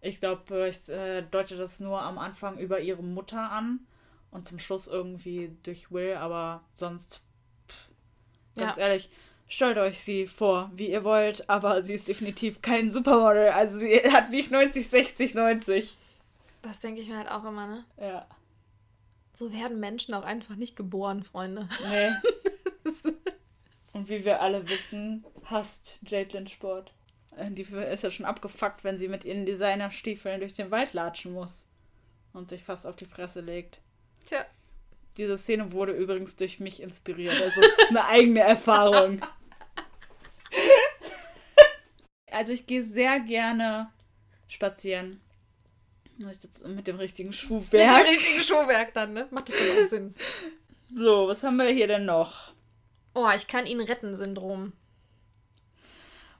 Speaker 3: Ich glaube, ich äh, deute das nur am Anfang über ihre Mutter an und zum Schluss irgendwie durch Will, aber sonst, pff, ganz
Speaker 1: Ja.
Speaker 3: ehrlich, stellt euch sie vor, wie ihr wollt, aber sie ist definitiv kein Supermodel. Also sie hat nicht 90, 60, 90.
Speaker 1: Das denke ich mir halt auch immer, ne?
Speaker 3: Ja.
Speaker 1: So werden Menschen auch einfach nicht geboren, Freunde.
Speaker 3: Nee. und wie wir alle wissen, hasst Jadlin Sport. Äh, Die ist ja schon abgefuckt, wenn sie mit ihren Designerstiefeln durch den Wald latschen muss und sich fast auf die Fresse legt.
Speaker 1: Tja.
Speaker 3: Diese Szene wurde übrigens durch mich inspiriert. Also eine eigene Erfahrung. Also ich gehe sehr gerne spazieren. Ich jetzt Mit dem richtigen
Speaker 1: Mit dem
Speaker 3: Schuhwerk.
Speaker 1: richtigen Schuhwerk dann, ne? Macht das auch Sinn.
Speaker 3: So, was haben wir hier denn noch?
Speaker 1: Oh, ich kann ihn retten, Syndrom.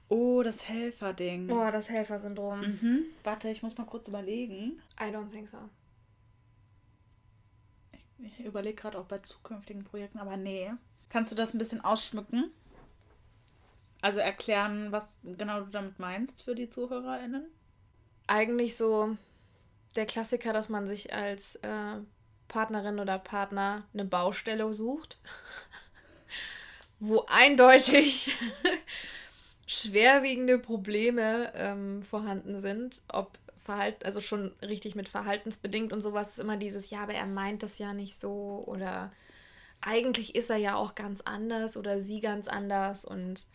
Speaker 3: Oh, das Helferding.
Speaker 1: Oh, das Helfersyndrom.
Speaker 3: Mhm. Warte, ich muss mal kurz überlegen.
Speaker 1: I don't think so.
Speaker 3: Ich überlege gerade auch bei zukünftigen Projekten, aber nee. Kannst du das ein bisschen ausschmücken? Also erklären, was genau du damit meinst für die ZuhörerInnen?
Speaker 1: Eigentlich so der Klassiker, dass man sich als äh, Partnerin oder Partner eine Baustelle sucht, wo eindeutig schwerwiegende Probleme ähm, vorhanden sind, ob Verhalten, also schon richtig mit verhaltensbedingt und sowas ist immer dieses, ja, aber er meint das ja nicht so oder eigentlich ist er ja auch ganz anders oder sie ganz anders und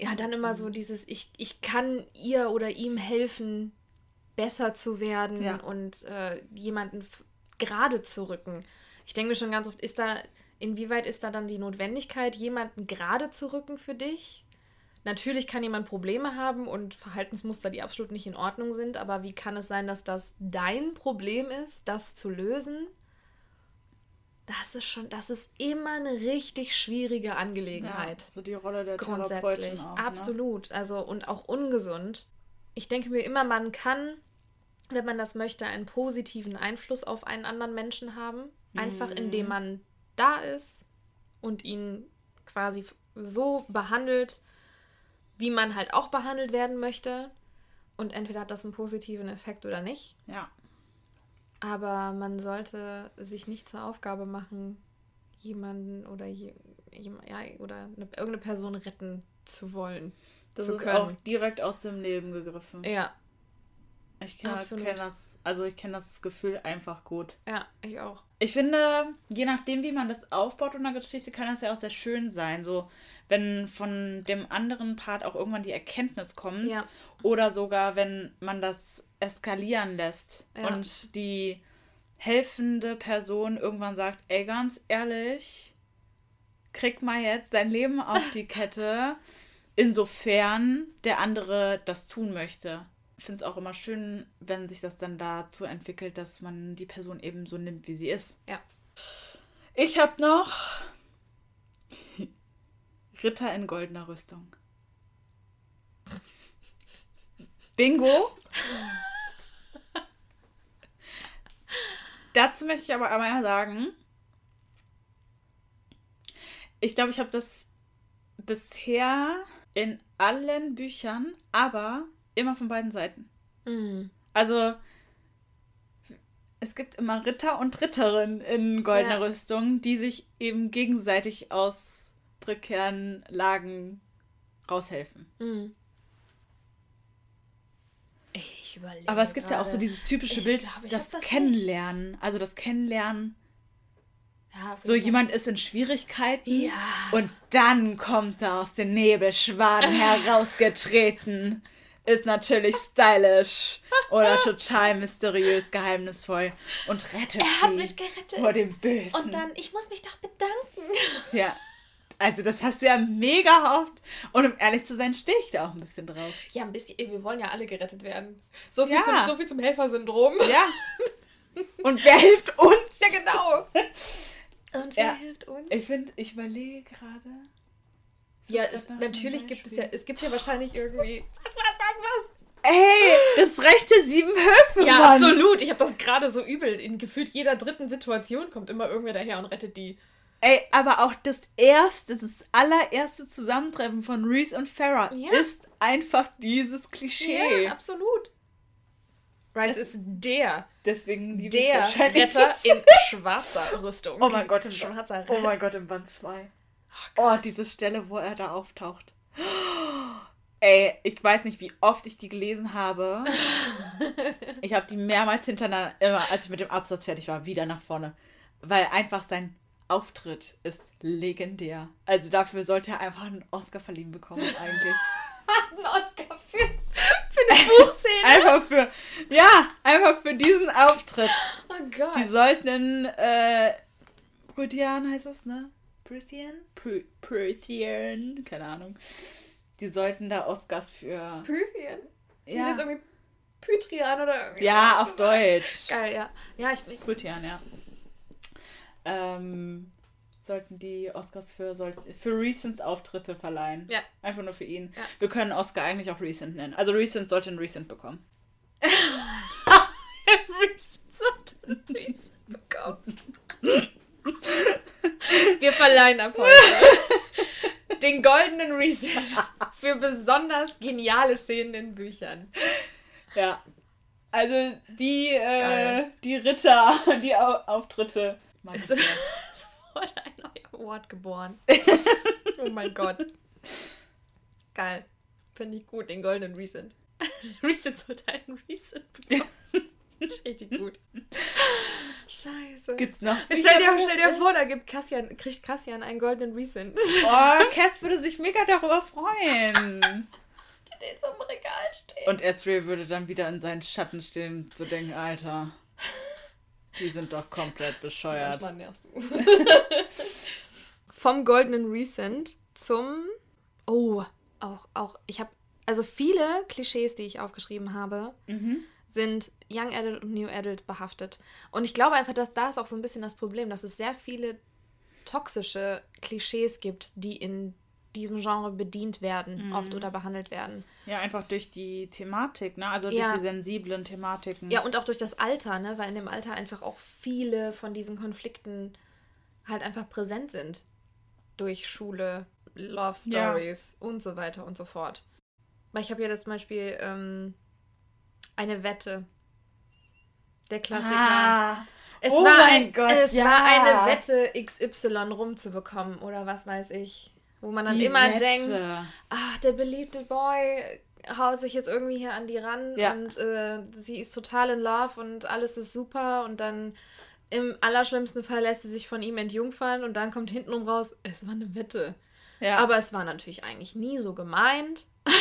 Speaker 1: ja, dann immer so dieses, ich, ich kann ihr oder ihm helfen, besser zu werden
Speaker 3: Ja.
Speaker 1: und äh, jemanden gerade zu rücken. Ich denke mir schon ganz oft, ist da, inwieweit ist da dann die Notwendigkeit, jemanden gerade zu rücken für dich? Natürlich kann jemand Probleme haben und Verhaltensmuster, die absolut nicht in Ordnung sind, aber wie kann es sein, dass das dein Problem ist, das zu lösen? Das ist schon, das ist immer eine richtig schwierige Angelegenheit.
Speaker 3: so die Rolle der
Speaker 1: Grundsätzlich.
Speaker 3: Auch, ne?
Speaker 1: Absolut. Also und auch ungesund. Ich denke mir immer, man kann, wenn man das möchte, einen positiven Einfluss auf einen anderen Menschen haben. Einfach
Speaker 3: Mhm.
Speaker 1: indem man da ist und ihn quasi so behandelt, wie man halt auch behandelt werden möchte. Und entweder hat das einen positiven Effekt oder nicht.
Speaker 3: Ja.
Speaker 1: Aber man sollte sich nicht zur Aufgabe machen, jemanden oder, je, ja, oder eine, irgendeine Person retten zu wollen.
Speaker 3: Das
Speaker 1: zu
Speaker 3: ist
Speaker 1: können.
Speaker 3: auch direkt aus dem Leben gegriffen.
Speaker 1: Ja,
Speaker 3: Ich kenne kenn das, also ich kenne das Gefühl einfach gut.
Speaker 1: ja, ich auch.
Speaker 3: Ich finde, je nachdem, wie man das aufbaut in der Geschichte, kann das ja auch sehr schön sein. So, wenn von dem anderen Part auch irgendwann die Erkenntnis kommt.
Speaker 1: Ja.
Speaker 3: Oder sogar, wenn man das eskalieren lässt
Speaker 1: Ja.
Speaker 3: und die helfende Person irgendwann sagt, ey, ganz ehrlich, krieg mal jetzt dein Leben auf die Kette, insofern der andere das tun möchte. Ich finde es auch immer schön, wenn sich das dann dazu entwickelt, dass man die Person eben so nimmt, wie sie ist.
Speaker 1: Ja.
Speaker 3: Ich habe noch Ritter in goldener Rüstung. Bingo. Dazu möchte ich aber einmal sagen, ich glaube, ich habe das bisher in allen Büchern, aber immer von beiden Seiten.
Speaker 1: Mhm.
Speaker 3: Also es gibt immer Ritter und Ritterin in goldener
Speaker 1: Ja.
Speaker 3: Rüstung, die sich eben gegenseitig aus prekären Lagen raushelfen.
Speaker 1: Mhm. Ich überlege.
Speaker 3: Aber es gibt ja auch so
Speaker 1: gerade.
Speaker 3: dieses typische
Speaker 1: Ich
Speaker 3: Bild,
Speaker 1: glaub, ich
Speaker 3: das,
Speaker 1: das
Speaker 3: Kennenlernen. Also das Kennenlernen.
Speaker 1: Ja,
Speaker 3: So jemand ist in Schwierigkeiten
Speaker 1: Ja.
Speaker 3: und dann kommt er aus den Nebelschwaden herausgetreten. Ist natürlich stylisch oder total mysteriös, geheimnisvoll und rettet
Speaker 1: Er hat
Speaker 3: sie
Speaker 1: mich gerettet.
Speaker 3: vor dem Bösen.
Speaker 1: Und dann, ich muss mich doch bedanken.
Speaker 3: Ja. Also das hast du ja mega oft. Und um ehrlich zu sein, stehe ich da auch ein bisschen drauf.
Speaker 1: Ja, ein bisschen. Wir wollen ja alle gerettet werden. So viel,
Speaker 3: Ja.
Speaker 1: zum, so viel zum Helfersyndrom.
Speaker 3: Ja. Und wer hilft uns?
Speaker 1: Ja, genau. Und wer
Speaker 3: Ja.
Speaker 1: hilft uns?
Speaker 3: Ich finde, ich überlege gerade.
Speaker 1: Ja,
Speaker 3: einem
Speaker 1: natürlich gibt es ja, es gibt ja wahrscheinlich irgendwie. Was, was, was,
Speaker 3: Ey, das rechte sieben Höfe,
Speaker 1: was? Ja,
Speaker 3: Mann.
Speaker 1: absolut. Ich habe das gerade so übel. In gefühlt jeder dritten Situation kommt immer irgendwer daher und rettet die.
Speaker 3: Ey, aber auch das erste, das allererste Zusammentreffen von Reese und Farrah
Speaker 1: Ja.
Speaker 3: ist einfach dieses Klischee.
Speaker 1: Ja, absolut. Rice ist der,
Speaker 3: Deswegen liebe ich
Speaker 1: der
Speaker 3: wahrscheinlich
Speaker 1: Retter in schwarzer Rüstung.
Speaker 3: Oh mein Gott, im
Speaker 1: schwarzer
Speaker 3: Oh
Speaker 1: Retter.
Speaker 3: mein Gott, im Band 2.
Speaker 1: Oh,
Speaker 3: Oh, diese Stelle, wo er da auftaucht. Ey, ich weiß nicht, wie oft ich die gelesen habe. Ich habe die mehrmals hintereinander, immer als ich mit dem Absatz fertig war, wieder nach vorne. Weil einfach sein Auftritt ist legendär. Also dafür sollte er einfach einen Oscar verliehen bekommen eigentlich.
Speaker 1: Ein Oscar für, für eine Buchszene.
Speaker 3: Einfach für, ja, einfach für diesen Auftritt.
Speaker 1: Oh Gott.
Speaker 3: Die sollten in, äh, Prythian heißt das, ne? Prythian? Pry- Prythian, keine Ahnung. Die sollten da Oscars für,
Speaker 1: Pythien. Ja. Das irgendwie Pytrian oder irgendwie.
Speaker 3: ja,
Speaker 1: was
Speaker 3: auf
Speaker 1: gesagt.
Speaker 3: Deutsch.
Speaker 1: Geil, ja. Ja, ich, ich
Speaker 3: Prythian, ja. Ähm, sollten die Oscars für, soll, für Recents Auftritte verleihen.
Speaker 1: Ja.
Speaker 3: Einfach nur für ihn.
Speaker 1: Ja.
Speaker 3: Wir können Oscar eigentlich auch Recent nennen. Also Recent sollte einen Recent bekommen.
Speaker 1: Reese sollte einen Reese bekommen. Wir verleihen ab heute den goldenen Reset für besonders geniale Szenen in Büchern.
Speaker 3: Ja. Also die, äh, die Ritter, die Au Auftritte.
Speaker 1: Es, es wurde ein neuer Award geboren. Oh mein Gott. Geil. Finde ich gut, den goldenen Reset. Reset sollte einen Reset bekommen. Richtig gut. Scheiße.
Speaker 3: Gibt's noch?
Speaker 1: Stell dir, stell dir vor, da gibt Cassian, kriegt Cassian einen goldenen Reset.
Speaker 3: Oh, Cass würde sich mega darüber freuen.
Speaker 1: Der so im Regal steht.
Speaker 3: Und Ezreal würde dann wieder in seinen Schatten stehen und so denken, Alter, die sind doch komplett bescheuert.
Speaker 1: Manchmal nervst du. Vom goldenen Recent zum. Oh, auch, auch. Ich habe. Also viele Klischees, die ich aufgeschrieben habe,
Speaker 3: Mhm.
Speaker 1: Sind Young Adult und New Adult behaftet. Und ich glaube einfach, dass da ist auch so ein bisschen das Problem, dass es sehr viele toxische Klischees gibt, die in diesem Genre bedient werden,
Speaker 3: Mhm.
Speaker 1: oft oder behandelt werden.
Speaker 3: Ja, einfach durch die Thematik, ne? Also
Speaker 1: Ja.
Speaker 3: durch die sensiblen Thematiken.
Speaker 1: Ja, und auch durch das Alter, ne? Weil in dem Alter einfach auch viele von diesen Konflikten halt einfach präsent sind. Durch Schule, Love
Speaker 3: Ja.
Speaker 1: Stories und so weiter und so fort. Weil ich habe ja zum Beispiel ähm, eine Wette. Der Klassiker.
Speaker 3: Ah,
Speaker 1: es
Speaker 3: oh
Speaker 1: war,
Speaker 3: mein
Speaker 1: ein,
Speaker 3: Gott,
Speaker 1: es
Speaker 3: ja.
Speaker 1: war eine Wette, XY rumzubekommen oder was weiß ich. Wo man dann
Speaker 3: die
Speaker 1: immer
Speaker 3: Wette.
Speaker 1: denkt, ach, der beliebte Boy haut sich jetzt irgendwie hier an die ran
Speaker 3: Ja.
Speaker 1: und äh, sie ist total in Love und alles ist super und dann im allerschlimmsten Fall lässt sie sich von ihm entjungfern und dann kommt hintenrum raus, es war eine Wette.
Speaker 3: Ja.
Speaker 1: Aber es war natürlich eigentlich nie so gemeint.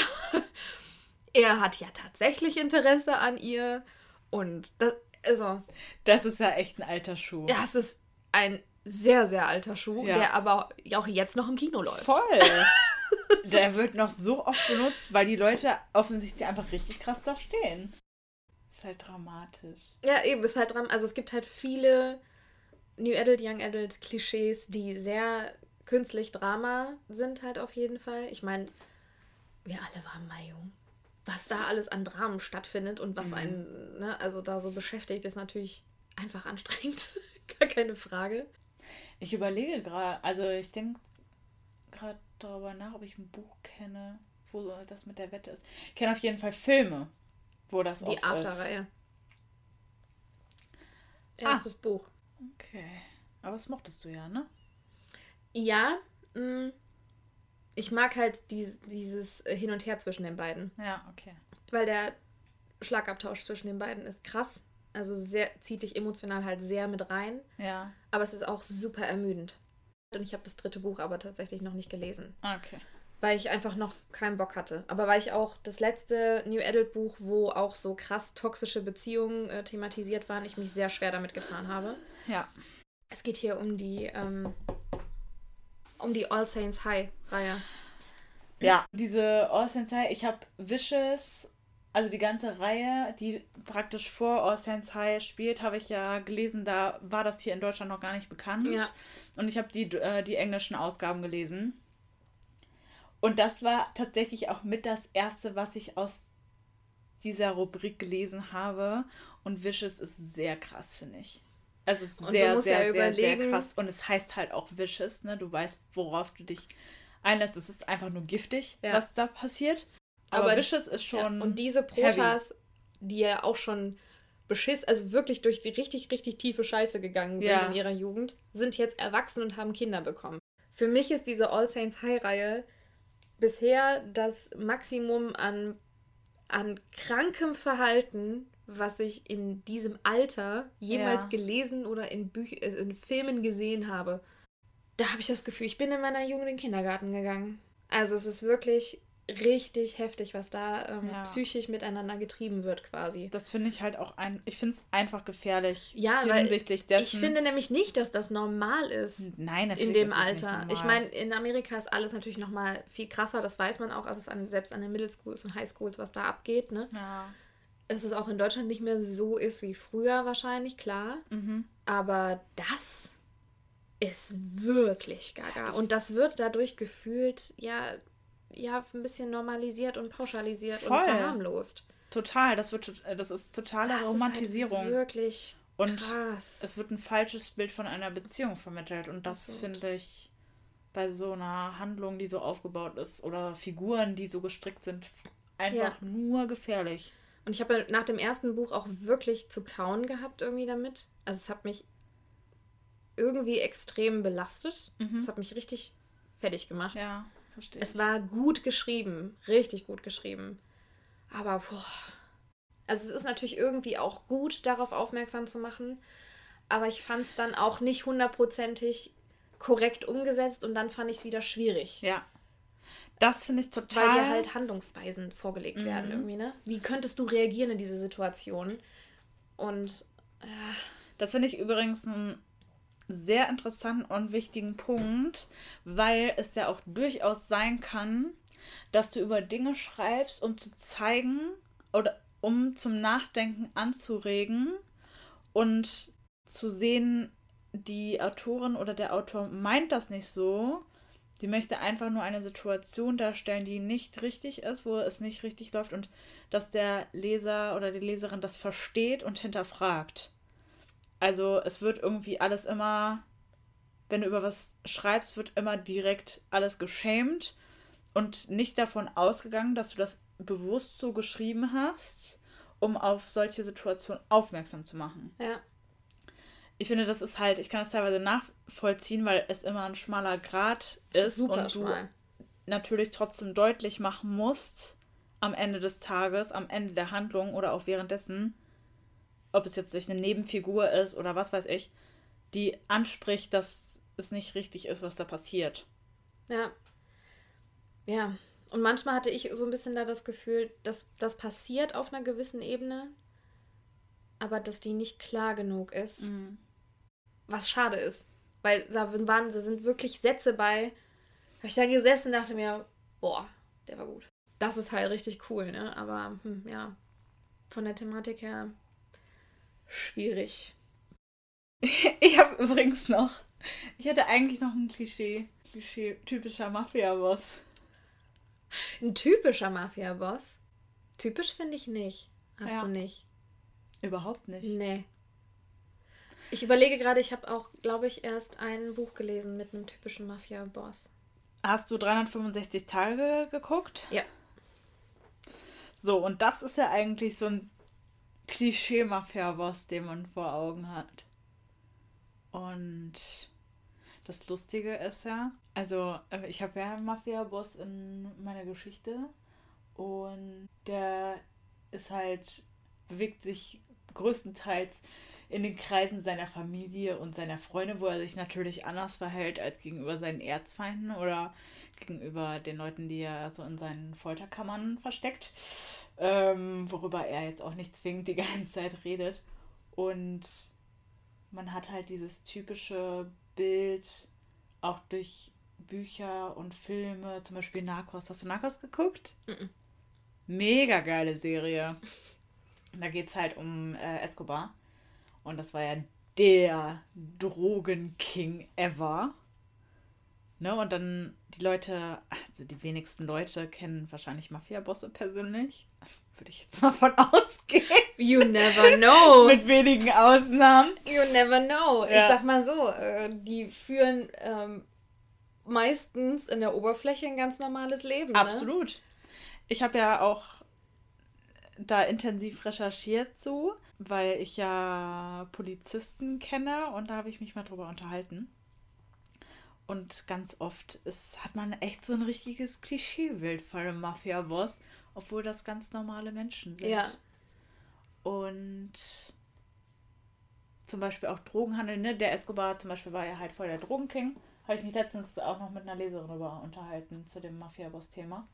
Speaker 1: er hat ja tatsächlich Interesse an ihr und das, also,
Speaker 3: das ist ja echt ein alter Schuh.
Speaker 1: ja, es ist ein sehr, sehr alter Schuh,
Speaker 3: Ja.
Speaker 1: der aber auch jetzt noch im Kino läuft.
Speaker 3: Voll. Der wird noch so oft benutzt, weil die Leute offensichtlich einfach richtig krass da stehen. Ist halt dramatisch.
Speaker 1: Ja, eben, ist halt dran. Also es gibt halt viele New Adult, Young Adult Klischees, die sehr künstlich Drama sind halt auf jeden Fall. Ich meine, wir alle waren mal jung. Was da alles an Dramen stattfindet und was
Speaker 3: Mhm.
Speaker 1: einen, ne, also da so beschäftigt, ist natürlich einfach anstrengend. Gar keine Frage.
Speaker 3: Ich überlege gerade, also ich denke gerade darüber nach, ob ich ein Buch kenne, wo das mit der Wette ist. Ich kenne auf jeden Fall Filme, wo das
Speaker 1: Die
Speaker 3: oft ist.
Speaker 1: After-Reihe. Erstes Buch.
Speaker 3: Okay. Aber das mochtest du ja, ne?
Speaker 1: Ja, mh, ich mag halt dies, dieses äh, Hin und Her zwischen den beiden.
Speaker 3: Ja, okay.
Speaker 1: Weil der Schlagabtausch zwischen den beiden ist krass. Also sehr, zieht dich emotional halt sehr mit rein.
Speaker 3: Ja,
Speaker 1: Aber es ist auch super ermüdend. Und ich habe das dritte Buch aber tatsächlich noch nicht gelesen.
Speaker 3: okay.
Speaker 1: Weil ich einfach noch keinen Bock hatte. Aber weil ich auch das letzte New Adult Buch, wo auch so krass toxische Beziehungen äh, thematisiert waren, ich mich sehr schwer damit getan habe.
Speaker 3: Ja.
Speaker 1: Es geht hier um die, ähm, um die All Saints High Reihe.
Speaker 3: Ja. Diese All Saints High, ich habe Wishes, also die ganze Reihe, die praktisch vor All Saints High spielt, habe ich ja gelesen, da war das hier in Deutschland noch gar nicht bekannt.
Speaker 1: Ja.
Speaker 3: Und ich habe die, äh, die englischen Ausgaben gelesen. Und das war tatsächlich auch mit das erste, was ich aus dieser Rubrik gelesen habe. Und Wishes ist sehr krass, finde ich. Es ist sehr, sehr, ja sehr, sehr krass. Und es heißt halt auch Vicious, ne? Du weißt, worauf du dich einlässt. Es ist einfach nur giftig, ja. was da passiert. Aber, Aber Vicious ist schon.
Speaker 1: Ja. Und diese Protas, heavy. die ja auch schon beschiss, also wirklich durch die richtig, richtig tiefe Scheiße gegangen sind in ihrer Jugend, sind jetzt erwachsen und haben Kinder bekommen. Für mich ist diese All Saints High-Reihe bisher das Maximum an, an krankem Verhalten, was ich in diesem Alter jemals ja. gelesen oder in, Büch äh, in Filmen gesehen habe. Da habe ich das Gefühl, ich bin in meiner Jugend in den Kindergarten gegangen. Also es ist wirklich richtig heftig, was da ähm, ja. psychisch miteinander getrieben wird, quasi.
Speaker 3: Das finde ich halt auch ein. Ich finde es einfach gefährlich.
Speaker 1: Ja, hinsichtlich weil dessen. ich finde nämlich nicht, dass das normal ist.
Speaker 3: Nein,
Speaker 1: natürlich. In dem Alter. Ich meine, in Amerika ist alles natürlich nochmal viel krasser. Das weiß man auch, also an, selbst an den Middle Schools und High Schools, was da abgeht. Ne? Ja. Dass es auch in Deutschland nicht mehr so ist wie früher wahrscheinlich, klar. Mhm. Aber das ist wirklich gaga. Und das wird dadurch gefühlt, ja, ja ein bisschen normalisiert und pauschalisiert Voll. und verharmlost.
Speaker 3: Total, das wird das ist totale das Romantisierung. Ist halt
Speaker 1: wirklich
Speaker 3: und krass. es wird ein falsches Bild von einer Beziehung vermittelt und das finde ich bei so einer Handlung, die so aufgebaut ist oder Figuren, die so gestrickt sind, einfach ja. nur gefährlich.
Speaker 1: Und ich habe nach dem ersten Buch auch wirklich zu kauen gehabt irgendwie damit. Also es hat mich irgendwie extrem belastet. Mhm. Es hat mich richtig fertig gemacht.
Speaker 3: Ja. Verstehe.
Speaker 1: Es war gut geschrieben, richtig gut geschrieben. Aber boah. Also es ist natürlich irgendwie auch gut, darauf aufmerksam zu machen. Aber ich fand es dann auch nicht hundertprozentig korrekt umgesetzt und dann fand ich es wieder schwierig.
Speaker 3: Ja. Das finde ich total.
Speaker 1: Weil dir halt Handlungsweisen vorgelegt mhm. werden irgendwie, ne? Wie könntest du reagieren in diese Situation? Und. Äh,
Speaker 3: das finde ich übrigens ein sehr interessanten und wichtigen Punkt, weil es ja auch durchaus sein kann, dass du über Dinge schreibst, um zu zeigen oder um zum Nachdenken anzuregen und zu sehen, die Autorin oder der Autor meint das nicht so. Sie möchte einfach nur eine Situation darstellen, die nicht richtig ist, wo es nicht richtig läuft und dass der Leser oder die Leserin das versteht und hinterfragt. Also es wird irgendwie alles immer, wenn du über was schreibst, wird immer direkt alles geschämt und nicht davon ausgegangen, dass du das bewusst so geschrieben hast, um auf solche Situationen aufmerksam zu machen.
Speaker 1: Ja.
Speaker 3: Ich finde, das ist halt, ich kann es teilweise nachvollziehen, weil es immer ein schmaler Grad ist Super und schmal. du natürlich trotzdem deutlich machen musst, am Ende des Tages, am Ende der Handlung oder auch währenddessen, ob es jetzt durch eine Nebenfigur ist oder was weiß ich, die anspricht, dass es nicht richtig ist, was da passiert.
Speaker 1: Ja. Ja. Und manchmal hatte ich so ein bisschen da das Gefühl, dass das passiert auf einer gewissen Ebene, aber dass die nicht klar genug ist. Mhm. Was schade ist. Weil da waren, da sind wirklich Sätze bei, habe ich da gesessen und dachte mir, boah, der war gut. Das ist halt richtig cool, ne? Aber hm, ja, von der Thematik her schwierig.
Speaker 3: Ich habe übrigens noch. Ich hätte eigentlich noch ein Klischee. Klischee typischer Mafia-Boss.
Speaker 1: Ein typischer Mafia-Boss? Typisch finde ich nicht. Hast ja. du nicht?
Speaker 3: Überhaupt nicht.
Speaker 1: Nee. Ich überlege gerade, ich habe auch, glaube ich, erst ein Buch gelesen mit einem typischen Mafia-Boss.
Speaker 3: Hast du 365 Tage geguckt?
Speaker 1: Ja.
Speaker 3: So, und das ist ja eigentlich so ein Klischee-Mafia-Boss, den man vor Augen hat. Und das Lustige ist ja, also äh, ich habe ja einen Mafia-Boss in meiner Geschichte und der ist halt, bewegt sich größtenteils in den Kreisen seiner Familie und seiner Freunde, wo er sich natürlich anders verhält als gegenüber seinen Erzfeinden oder gegenüber den Leuten, die er so in seinen Folterkammern versteckt, ähm, worüber er jetzt auch nicht zwingend die ganze Zeit redet. Und man hat halt dieses typische Bild auch durch Bücher und Filme, zum Beispiel Narcos. Hast du Narcos geguckt? Mega geile Serie. Da geht es halt um äh, Escobar. Und das war ja der Drogenking ever. Ne, und dann die Leute, also die wenigsten Leute kennen wahrscheinlich Mafia-Bosse persönlich. Würde ich jetzt mal von ausgehen.
Speaker 1: You never know.
Speaker 3: Mit wenigen Ausnahmen.
Speaker 1: You never know.
Speaker 3: Ja.
Speaker 1: Ich sag mal so, äh, die führen ähm, meistens in der Oberfläche ein ganz normales Leben. Ne?
Speaker 3: Absolut. Ich habe ja auch da intensiv recherchiert zu, weil ich ja Polizisten kenne und da habe ich mich mal drüber unterhalten. Und ganz oft ist, hat man echt so ein richtiges Klischeebild von einem Mafia-Boss, obwohl das ganz normale Menschen sind.
Speaker 1: Ja.
Speaker 3: Und zum Beispiel auch Drogenhandel, ne? Der Escobar zum Beispiel war ja halt voll der Drogenking. Habe ich mich letztens auch noch mit einer Leserin darüber unterhalten, zu dem Mafia-Boss-Thema.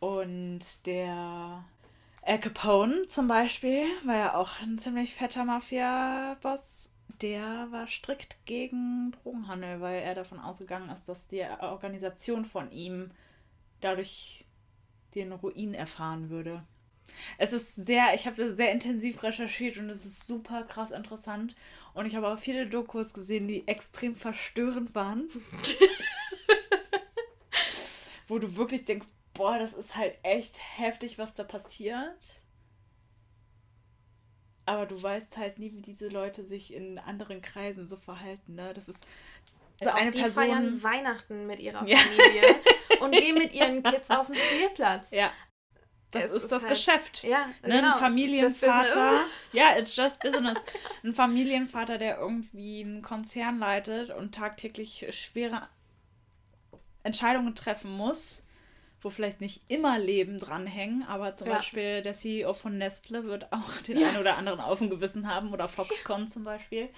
Speaker 3: Und der Al Capone zum Beispiel war ja auch ein ziemlich fetter Mafia-Boss. Der war strikt gegen Drogenhandel, weil er davon ausgegangen ist, dass die Organisation von ihm dadurch den Ruin erfahren würde. Es ist sehr, ich habe sehr intensiv recherchiert und es ist super krass interessant. Und ich habe auch viele Dokus gesehen, die extrem verstörend waren. Wo du wirklich denkst, boah, das ist halt echt heftig, was da passiert. Aber du weißt halt nie, wie diese Leute sich in anderen Kreisen so verhalten. Ne? Das ist so eine
Speaker 1: die
Speaker 3: Person.
Speaker 1: feiern Weihnachten mit ihrer
Speaker 3: Ja.
Speaker 1: Familie und gehen mit ihren Kids auf den Spielplatz.
Speaker 3: Ja. Das
Speaker 1: Es
Speaker 3: ist,
Speaker 1: ist
Speaker 3: das
Speaker 1: halt-
Speaker 3: Geschäft.
Speaker 1: Ja,
Speaker 3: Ne,
Speaker 1: genau.
Speaker 3: ein Familienvater. Ja, it's just business. Ein Familienvater, der irgendwie einen Konzern leitet und tagtäglich schwere Entscheidungen treffen muss, wo vielleicht nicht immer Leben dranhängen, aber zum
Speaker 1: Ja.
Speaker 3: Beispiel der CEO von Nestle wird auch den
Speaker 1: Ja.
Speaker 3: einen oder anderen auf dem Gewissen haben oder Foxconn zum Beispiel.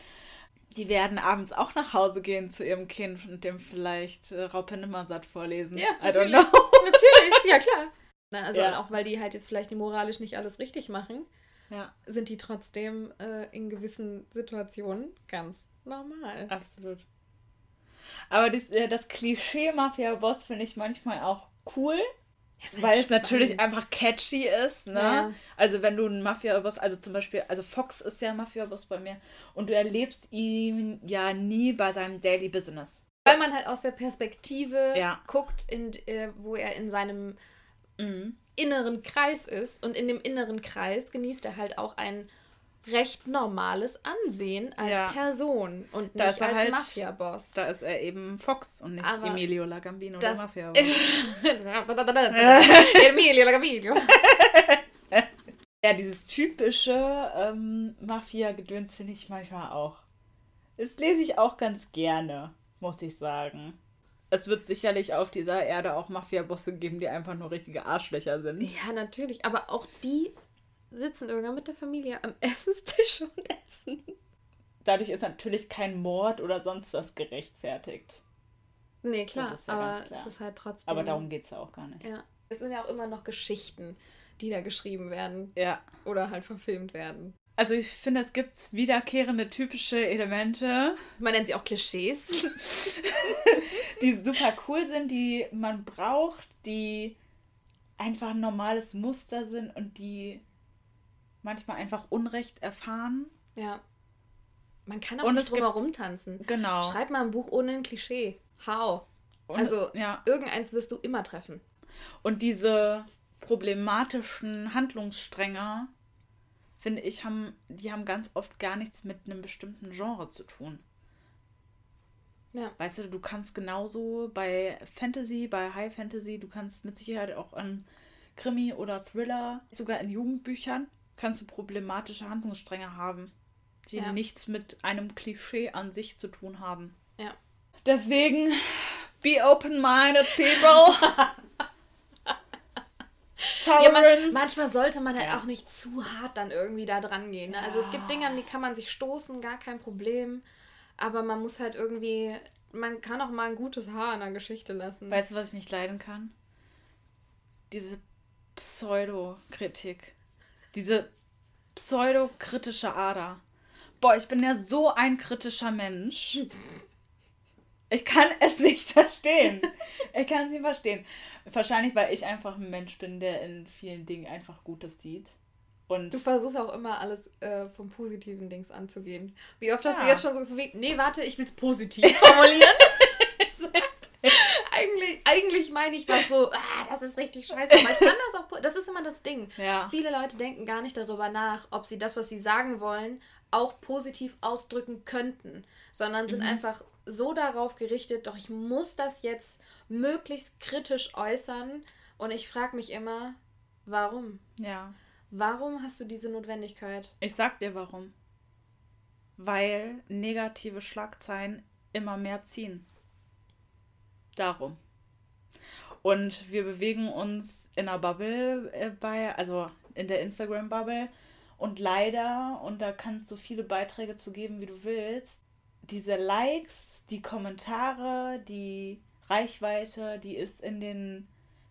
Speaker 3: Die werden abends auch nach Hause gehen zu ihrem Kind und dem vielleicht äh, Raupe Nimmersatt vorlesen.
Speaker 1: Ja,
Speaker 3: I don't
Speaker 1: natürlich.
Speaker 3: know.
Speaker 1: Natürlich, ja klar. Na, also
Speaker 3: Ja.
Speaker 1: auch weil die halt jetzt vielleicht moralisch nicht alles richtig machen,
Speaker 3: Ja,
Speaker 1: sind die trotzdem äh, in gewissen Situationen ganz normal.
Speaker 3: absolut. Aber das, äh, das Klischee Mafia-Boss finde ich manchmal auch cool.
Speaker 1: halt
Speaker 3: Weil es natürlich
Speaker 1: spannend.
Speaker 3: einfach catchy ist, ne?
Speaker 1: Ja.
Speaker 3: Also wenn du einen Mafia-Boss, also zum Beispiel, also Fox ist ja ein Mafia-Boss bei mir und du erlebst ihn ja nie bei seinem Daily Business.
Speaker 1: Weil man halt aus der Perspektive
Speaker 3: Ja.
Speaker 1: guckt, in, äh, wo er in seinem
Speaker 3: Mhm.
Speaker 1: inneren Kreis ist. Und in dem inneren Kreis genießt er halt auch ein recht normales Ansehen als
Speaker 3: Ja.
Speaker 1: Person und
Speaker 3: Da
Speaker 1: nicht als
Speaker 3: halt-
Speaker 1: Mafia-Boss.
Speaker 3: Da ist er eben Fox und nicht
Speaker 1: Aber
Speaker 3: Emilio Lagambino, der Mafia-Boss.
Speaker 1: Emilio Lagavino.
Speaker 3: ja, dieses typische ähm, Mafia-Gedöns finde ich manchmal auch. Das lese ich auch ganz gerne, muss ich sagen. Es wird sicherlich auf dieser Erde auch Mafia-Bosse geben, die einfach nur richtige Arschlöcher sind.
Speaker 1: Ja, natürlich. Aber auch die sitzen irgendwann mit der Familie am Essenstisch und essen.
Speaker 3: dadurch ist natürlich kein Mord oder sonst was gerechtfertigt.
Speaker 1: Nee, klar.
Speaker 3: Ja
Speaker 1: aber
Speaker 3: klar.
Speaker 1: es ist halt trotzdem.
Speaker 3: Aber darum geht es ja auch gar nicht.
Speaker 1: Ja. Es sind ja auch immer noch Geschichten, die da geschrieben werden
Speaker 3: Ja.
Speaker 1: oder halt verfilmt werden.
Speaker 3: Also ich finde, es gibt wiederkehrende typische Elemente,
Speaker 1: Man nennt sie auch Klischees.
Speaker 3: die super cool sind, die man braucht, die einfach ein normales Muster sind und die manchmal einfach Unrecht erfahren.
Speaker 1: ja. Man kann auch
Speaker 3: Und
Speaker 1: nicht drum herum tanzen.
Speaker 3: Genau.
Speaker 1: Schreib mal ein Buch ohne ein Klischee. How?
Speaker 3: Und
Speaker 1: also-
Speaker 3: es, ja.
Speaker 1: Irgendeins wirst du immer treffen.
Speaker 3: Und diese problematischen Handlungsstränge, finde ich, haben, die haben ganz oft gar nichts mit einem bestimmten Genre zu tun.
Speaker 1: Ja.
Speaker 3: Weißt du, du kannst genauso bei Fantasy, bei High Fantasy, du kannst mit Sicherheit auch an Krimi oder Thriller, sogar in Jugendbüchern, kannst du problematische Handlungsstränge haben, die
Speaker 1: Ja.
Speaker 3: nichts mit einem Klischee an sich zu tun haben.
Speaker 1: Ja.
Speaker 3: Deswegen, be open-minded, people.
Speaker 1: Ja, man, manchmal sollte man halt
Speaker 3: Ja.
Speaker 1: auch nicht zu hart dann irgendwie da dran gehen. Ne? Also es gibt Dinge, an die kann man sich stoßen, gar kein Problem. Aber man muss halt irgendwie, man kann auch mal ein gutes Haar in der Geschichte lassen.
Speaker 3: Weißt du, was ich nicht leiden kann? Diese Pseudokritik. Diese pseudokritische Ader. Boah, ich bin ja so ein kritischer Mensch. Ich kann es nicht verstehen. Ich kann es nicht verstehen. Wahrscheinlich, weil ich einfach ein Mensch bin, der in vielen Dingen einfach Gutes sieht. Und
Speaker 1: Du versuchst auch immer alles äh, vom positiven Dings anzugehen. Wie oft hast du jetzt schon so verwegt, nee, warte, ich will es positiv formulieren? eigentlich, eigentlich meine ich was so, ah, das ist richtig scheiße. Aber ich kann das auch, das ist immer das Ding.
Speaker 3: Ja.
Speaker 1: Viele Leute denken gar nicht darüber nach, ob sie das, was sie sagen wollen, auch positiv ausdrücken könnten, sondern sind
Speaker 3: Mhm.
Speaker 1: einfach so darauf gerichtet, doch ich muss das jetzt möglichst kritisch äußern. Und ich frage mich immer, warum?
Speaker 3: Ja.
Speaker 1: Warum hast du diese Notwendigkeit?
Speaker 3: Ich sag dir warum. Weil negative Schlagzeilen immer mehr ziehen. Darum. Und wir bewegen uns in einer Bubble äh, bei, also in der Instagram-Bubble. Und leider, und da kannst du viele Beiträge zu geben, wie du willst, diese Likes, die Kommentare, die Reichweite, die ist in den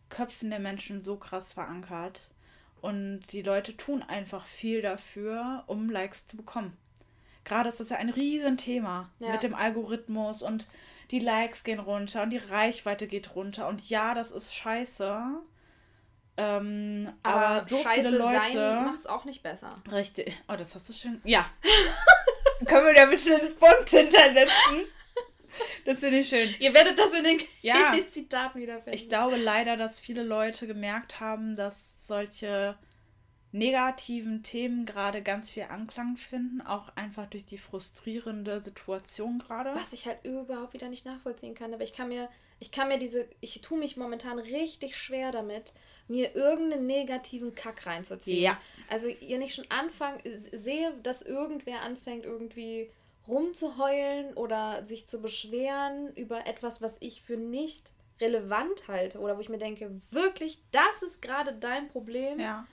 Speaker 3: Köpfen der Menschen so krass verankert. Und die Leute tun einfach viel dafür, um Likes zu bekommen. Gerade ist das ja ein Riesenthema
Speaker 1: Ja.
Speaker 3: mit dem Algorithmus und die Likes gehen runter und die Reichweite geht runter. Und ja, das ist scheiße. Ähm, aber,
Speaker 1: Aber,
Speaker 3: so
Speaker 1: scheiße
Speaker 3: viele Leute.
Speaker 1: sein macht es auch nicht besser.
Speaker 3: Richtig. Oh, das hast du schön. Ja. Können wir da bitte einen Punkt hintersetzen? Das finde ich schön.
Speaker 1: Ihr werdet das in den,
Speaker 3: Ja.
Speaker 1: in den Zitaten wiederfinden.
Speaker 3: Ich glaube leider, dass viele Leute gemerkt haben, dass solche negativen Themen gerade ganz viel Anklang finden, auch einfach durch die frustrierende Situation gerade.
Speaker 1: Was ich halt überhaupt wieder nicht nachvollziehen kann. Aber ich kann mir, ich kann mir diese, ich tue mich momentan richtig schwer damit, mir irgendeinen negativen Kack reinzuziehen.
Speaker 3: Ja.
Speaker 1: Also ihr nicht schon anfangen, sehe, dass irgendwer anfängt irgendwie rumzuheulen oder sich zu beschweren über etwas, was ich für nicht relevant halte oder wo ich mir denke, wirklich, das ist gerade dein Problem,
Speaker 3: Ja,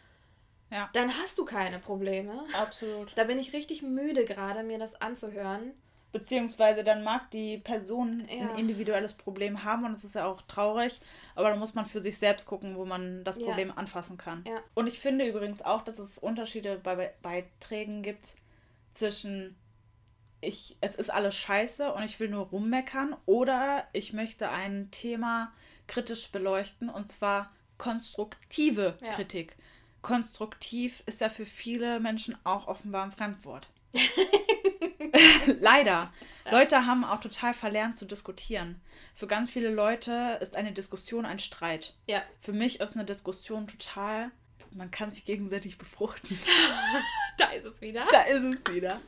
Speaker 1: dann hast du keine Probleme.
Speaker 3: absolut.
Speaker 1: Da bin ich richtig müde gerade, mir das anzuhören.
Speaker 3: Beziehungsweise dann mag die Person
Speaker 1: Ja.
Speaker 3: ein individuelles Problem haben und das ist ja auch traurig, aber da muss man für sich selbst gucken, wo man das
Speaker 1: Ja.
Speaker 3: Problem anfassen kann.
Speaker 1: Ja.
Speaker 3: Und ich finde übrigens auch, dass es Unterschiede bei Be- Beiträgen gibt zwischen ich, es ist alles scheiße und ich will nur rummeckern oder ich möchte ein Thema kritisch beleuchten und zwar konstruktive
Speaker 1: Ja.
Speaker 3: Kritik. Konstruktiv ist ja für viele Menschen auch offenbar ein Fremdwort. Leider. Leute haben auch total verlernt zu diskutieren. Für ganz viele Leute ist eine Diskussion ein Streit.
Speaker 1: Ja.
Speaker 3: Für mich ist eine Diskussion total, man kann sich gegenseitig befruchten.
Speaker 1: Da ist es wieder.
Speaker 3: Da ist es wieder.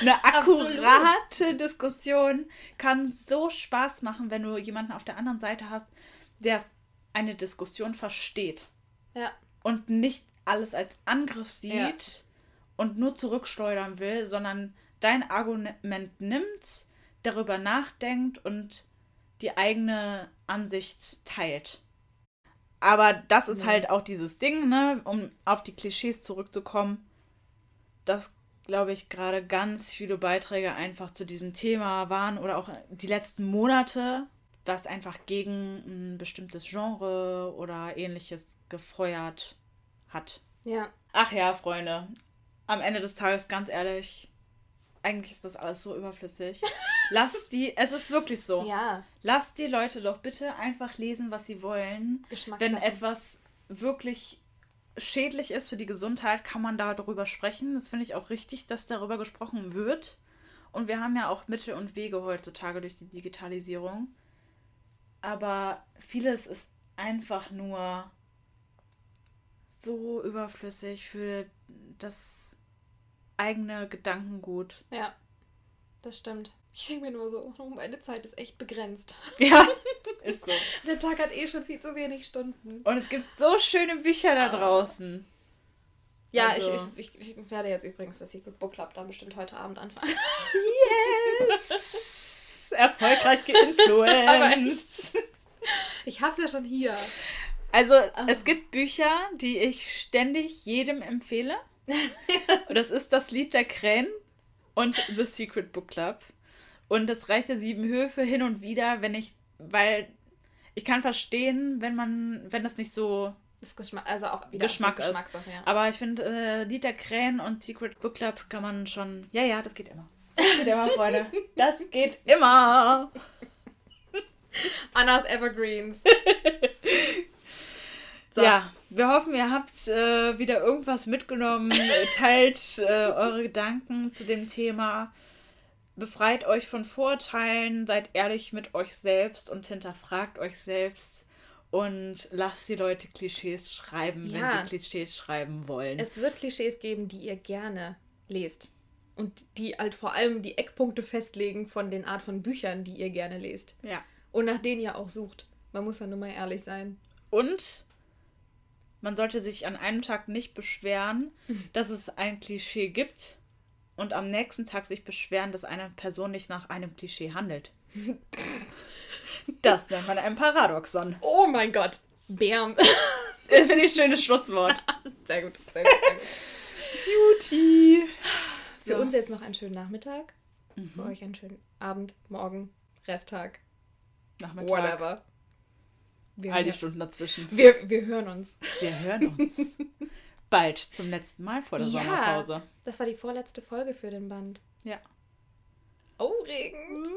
Speaker 3: Eine
Speaker 1: Absolut.
Speaker 3: akkurate Diskussion kann so Spaß machen, wenn du jemanden auf der anderen Seite hast, der eine Diskussion versteht
Speaker 1: Ja.
Speaker 3: Und nicht alles als Angriff sieht
Speaker 1: Ja.
Speaker 3: und nur zurückschleudern will, sondern dein Argument nimmt, darüber nachdenkt und die eigene Ansicht teilt. Aber das ist
Speaker 1: Ja.
Speaker 3: halt auch dieses Ding, ne, um auf die Klischees zurückzukommen, dass, glaube ich, gerade ganz viele Beiträge einfach zu diesem Thema waren oder auch die letzten Monate, was einfach gegen ein bestimmtes Genre oder ähnliches gefeuert hat.
Speaker 1: Ja.
Speaker 3: Ach ja, Freunde. Am Ende des Tages, ganz ehrlich, eigentlich ist das alles so überflüssig. Lass die, es ist wirklich so.
Speaker 1: Ja.
Speaker 3: Lass die Leute doch bitte einfach lesen, was sie wollen. Wenn etwas wirklich schädlich ist für die Gesundheit, kann man darüber sprechen. Das finde ich auch richtig, dass darüber gesprochen wird. Und wir haben ja auch Mittel und Wege heutzutage durch die Digitalisierung. Aber vieles ist einfach nur so überflüssig für das eigene Gedankengut.
Speaker 1: Ja. Das stimmt. Ich denke mir nur so, oh, meine Zeit ist echt begrenzt.
Speaker 3: Ja, ist so.
Speaker 1: Der Tag hat eh schon viel zu wenig Stunden.
Speaker 3: Und es gibt so schöne Bücher da draußen.
Speaker 1: Ja,
Speaker 3: Also-
Speaker 1: ich, ich, ich werde jetzt übrigens das Secret Book Club dann bestimmt heute Abend anfangen.
Speaker 3: Yes! Erfolgreich geinfluenced.
Speaker 1: Ich hab's ja schon hier.
Speaker 3: Also, es gibt Bücher, die ich ständig jedem empfehle. Und das ist das Lied der Krähen und The Secret Book Club. Und das Reich der Sieben Höfe hin und wieder, wenn ich, weil ich kann verstehen, wenn man, wenn das nicht so
Speaker 1: Das Geschmack, also auch wieder
Speaker 3: Geschmack
Speaker 1: so
Speaker 3: ist.
Speaker 1: Ja.
Speaker 3: Aber ich finde, äh, Lied der Krähen und Secret Book Club kann man schon. Ja, ja, das geht immer. Das geht immer, Freunde. Das geht immer.
Speaker 1: Annas Evergreens. So.
Speaker 3: Ja, wir hoffen, ihr habt äh, wieder irgendwas mitgenommen. Teilt äh, eure Gedanken zu dem Thema. befreit euch von Vorurteilen, seid ehrlich mit euch selbst und hinterfragt euch selbst und lasst die Leute Klischees schreiben,
Speaker 1: Ja.
Speaker 3: wenn sie Klischees schreiben wollen.
Speaker 1: Es wird Klischees geben, die ihr gerne lest. Und die halt vor allem die Eckpunkte festlegen von den Art von Büchern, die ihr gerne lest.
Speaker 3: ja.
Speaker 1: Und nach denen ihr auch sucht. Man muss ja nur mal ehrlich sein.
Speaker 3: Und man sollte sich an einem Tag nicht beschweren, dass es ein Klischee gibt und am nächsten Tag sich beschweren, dass eine Person nicht nach einem Klischee handelt. Das nennt man ein Paradoxon.
Speaker 1: Oh mein Gott. Bärm.
Speaker 3: Das finde ich ein schönes Schlusswort.
Speaker 1: Sehr gut, sehr gut, sehr gut.
Speaker 3: Juti.
Speaker 1: Für uns jetzt noch einen schönen Nachmittag. Für euch einen schönen Abend, Morgen, Resttag,
Speaker 3: Nachmittag.
Speaker 1: whatever. Wir,
Speaker 3: All die Stunden dazwischen.
Speaker 1: wir, wir hören uns.
Speaker 3: Wir hören uns. Bald zum letzten Mal vor der
Speaker 1: Ja.
Speaker 3: Sommerpause.
Speaker 1: Das war die vorletzte Folge für den Band.
Speaker 3: Ja.
Speaker 1: Aufregend.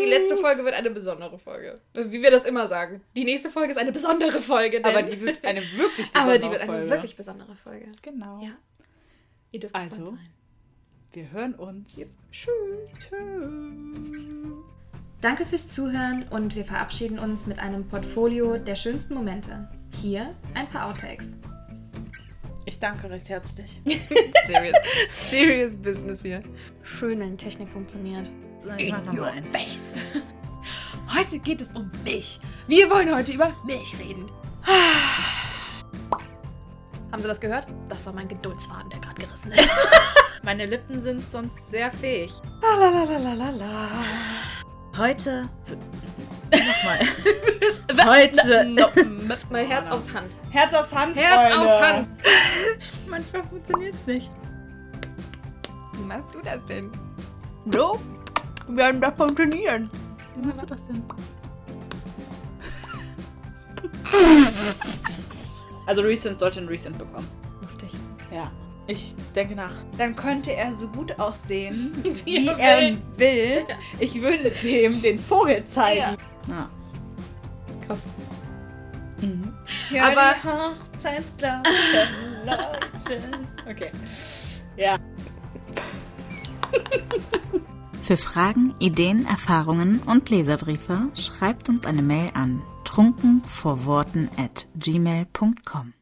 Speaker 1: Die letzte Folge wird eine besondere Folge. Wie wir das immer sagen. Die nächste Folge ist eine besondere Folge. Denn
Speaker 3: Aber die wird eine wirklich besondere
Speaker 1: Aber die wird eine
Speaker 3: Folge.
Speaker 1: wirklich besondere Folge.
Speaker 3: Genau.
Speaker 1: Ja. Ihr dürft
Speaker 3: Also.
Speaker 1: sein.
Speaker 3: Wir hören uns.
Speaker 1: Tschüss.
Speaker 3: Tschüss.
Speaker 1: Danke fürs Zuhören und wir verabschieden uns mit einem Portfolio der schönsten Momente. Hier ein paar Outtakes.
Speaker 3: Ich danke recht herzlich.
Speaker 1: serious, serious business hier. Schön, wenn die Technik funktioniert.
Speaker 3: Mal einen.
Speaker 1: face. Heute geht es um Milch. Wir wollen heute über Milch reden. Haben Sie das gehört? Das war mein Geduldsfaden, der gerade gerissen ist.
Speaker 3: Meine Lippen sind sonst sehr fähig.
Speaker 2: Heute. Nochmal. Heute.
Speaker 1: No, no, mein Herz aufs Hand.
Speaker 3: Herz aufs Hand,
Speaker 1: Herz
Speaker 3: Freunde.
Speaker 1: aufs Hand.
Speaker 3: Manchmal funktioniert es nicht.
Speaker 1: Wie machst du das denn? So, wir werden das funktionieren.
Speaker 3: Wie machst du das denn? Also Recent sollte einen Recent bekommen.
Speaker 1: Lustig.
Speaker 3: Ja. Ich denke nach. Dann könnte er so gut aussehen,
Speaker 1: Wie
Speaker 3: wie er
Speaker 1: will.
Speaker 3: will. Ich würde dem den Vogel zeigen. Ja.
Speaker 1: Krass.
Speaker 3: Mhm.
Speaker 1: Aber-
Speaker 3: die Hochzeitsglocken läuten. Okay. Ja.
Speaker 2: Für Fragen, Ideen, Erfahrungen und Leserbriefe schreibt uns eine Mail an trunkenvorworten at gmail.com.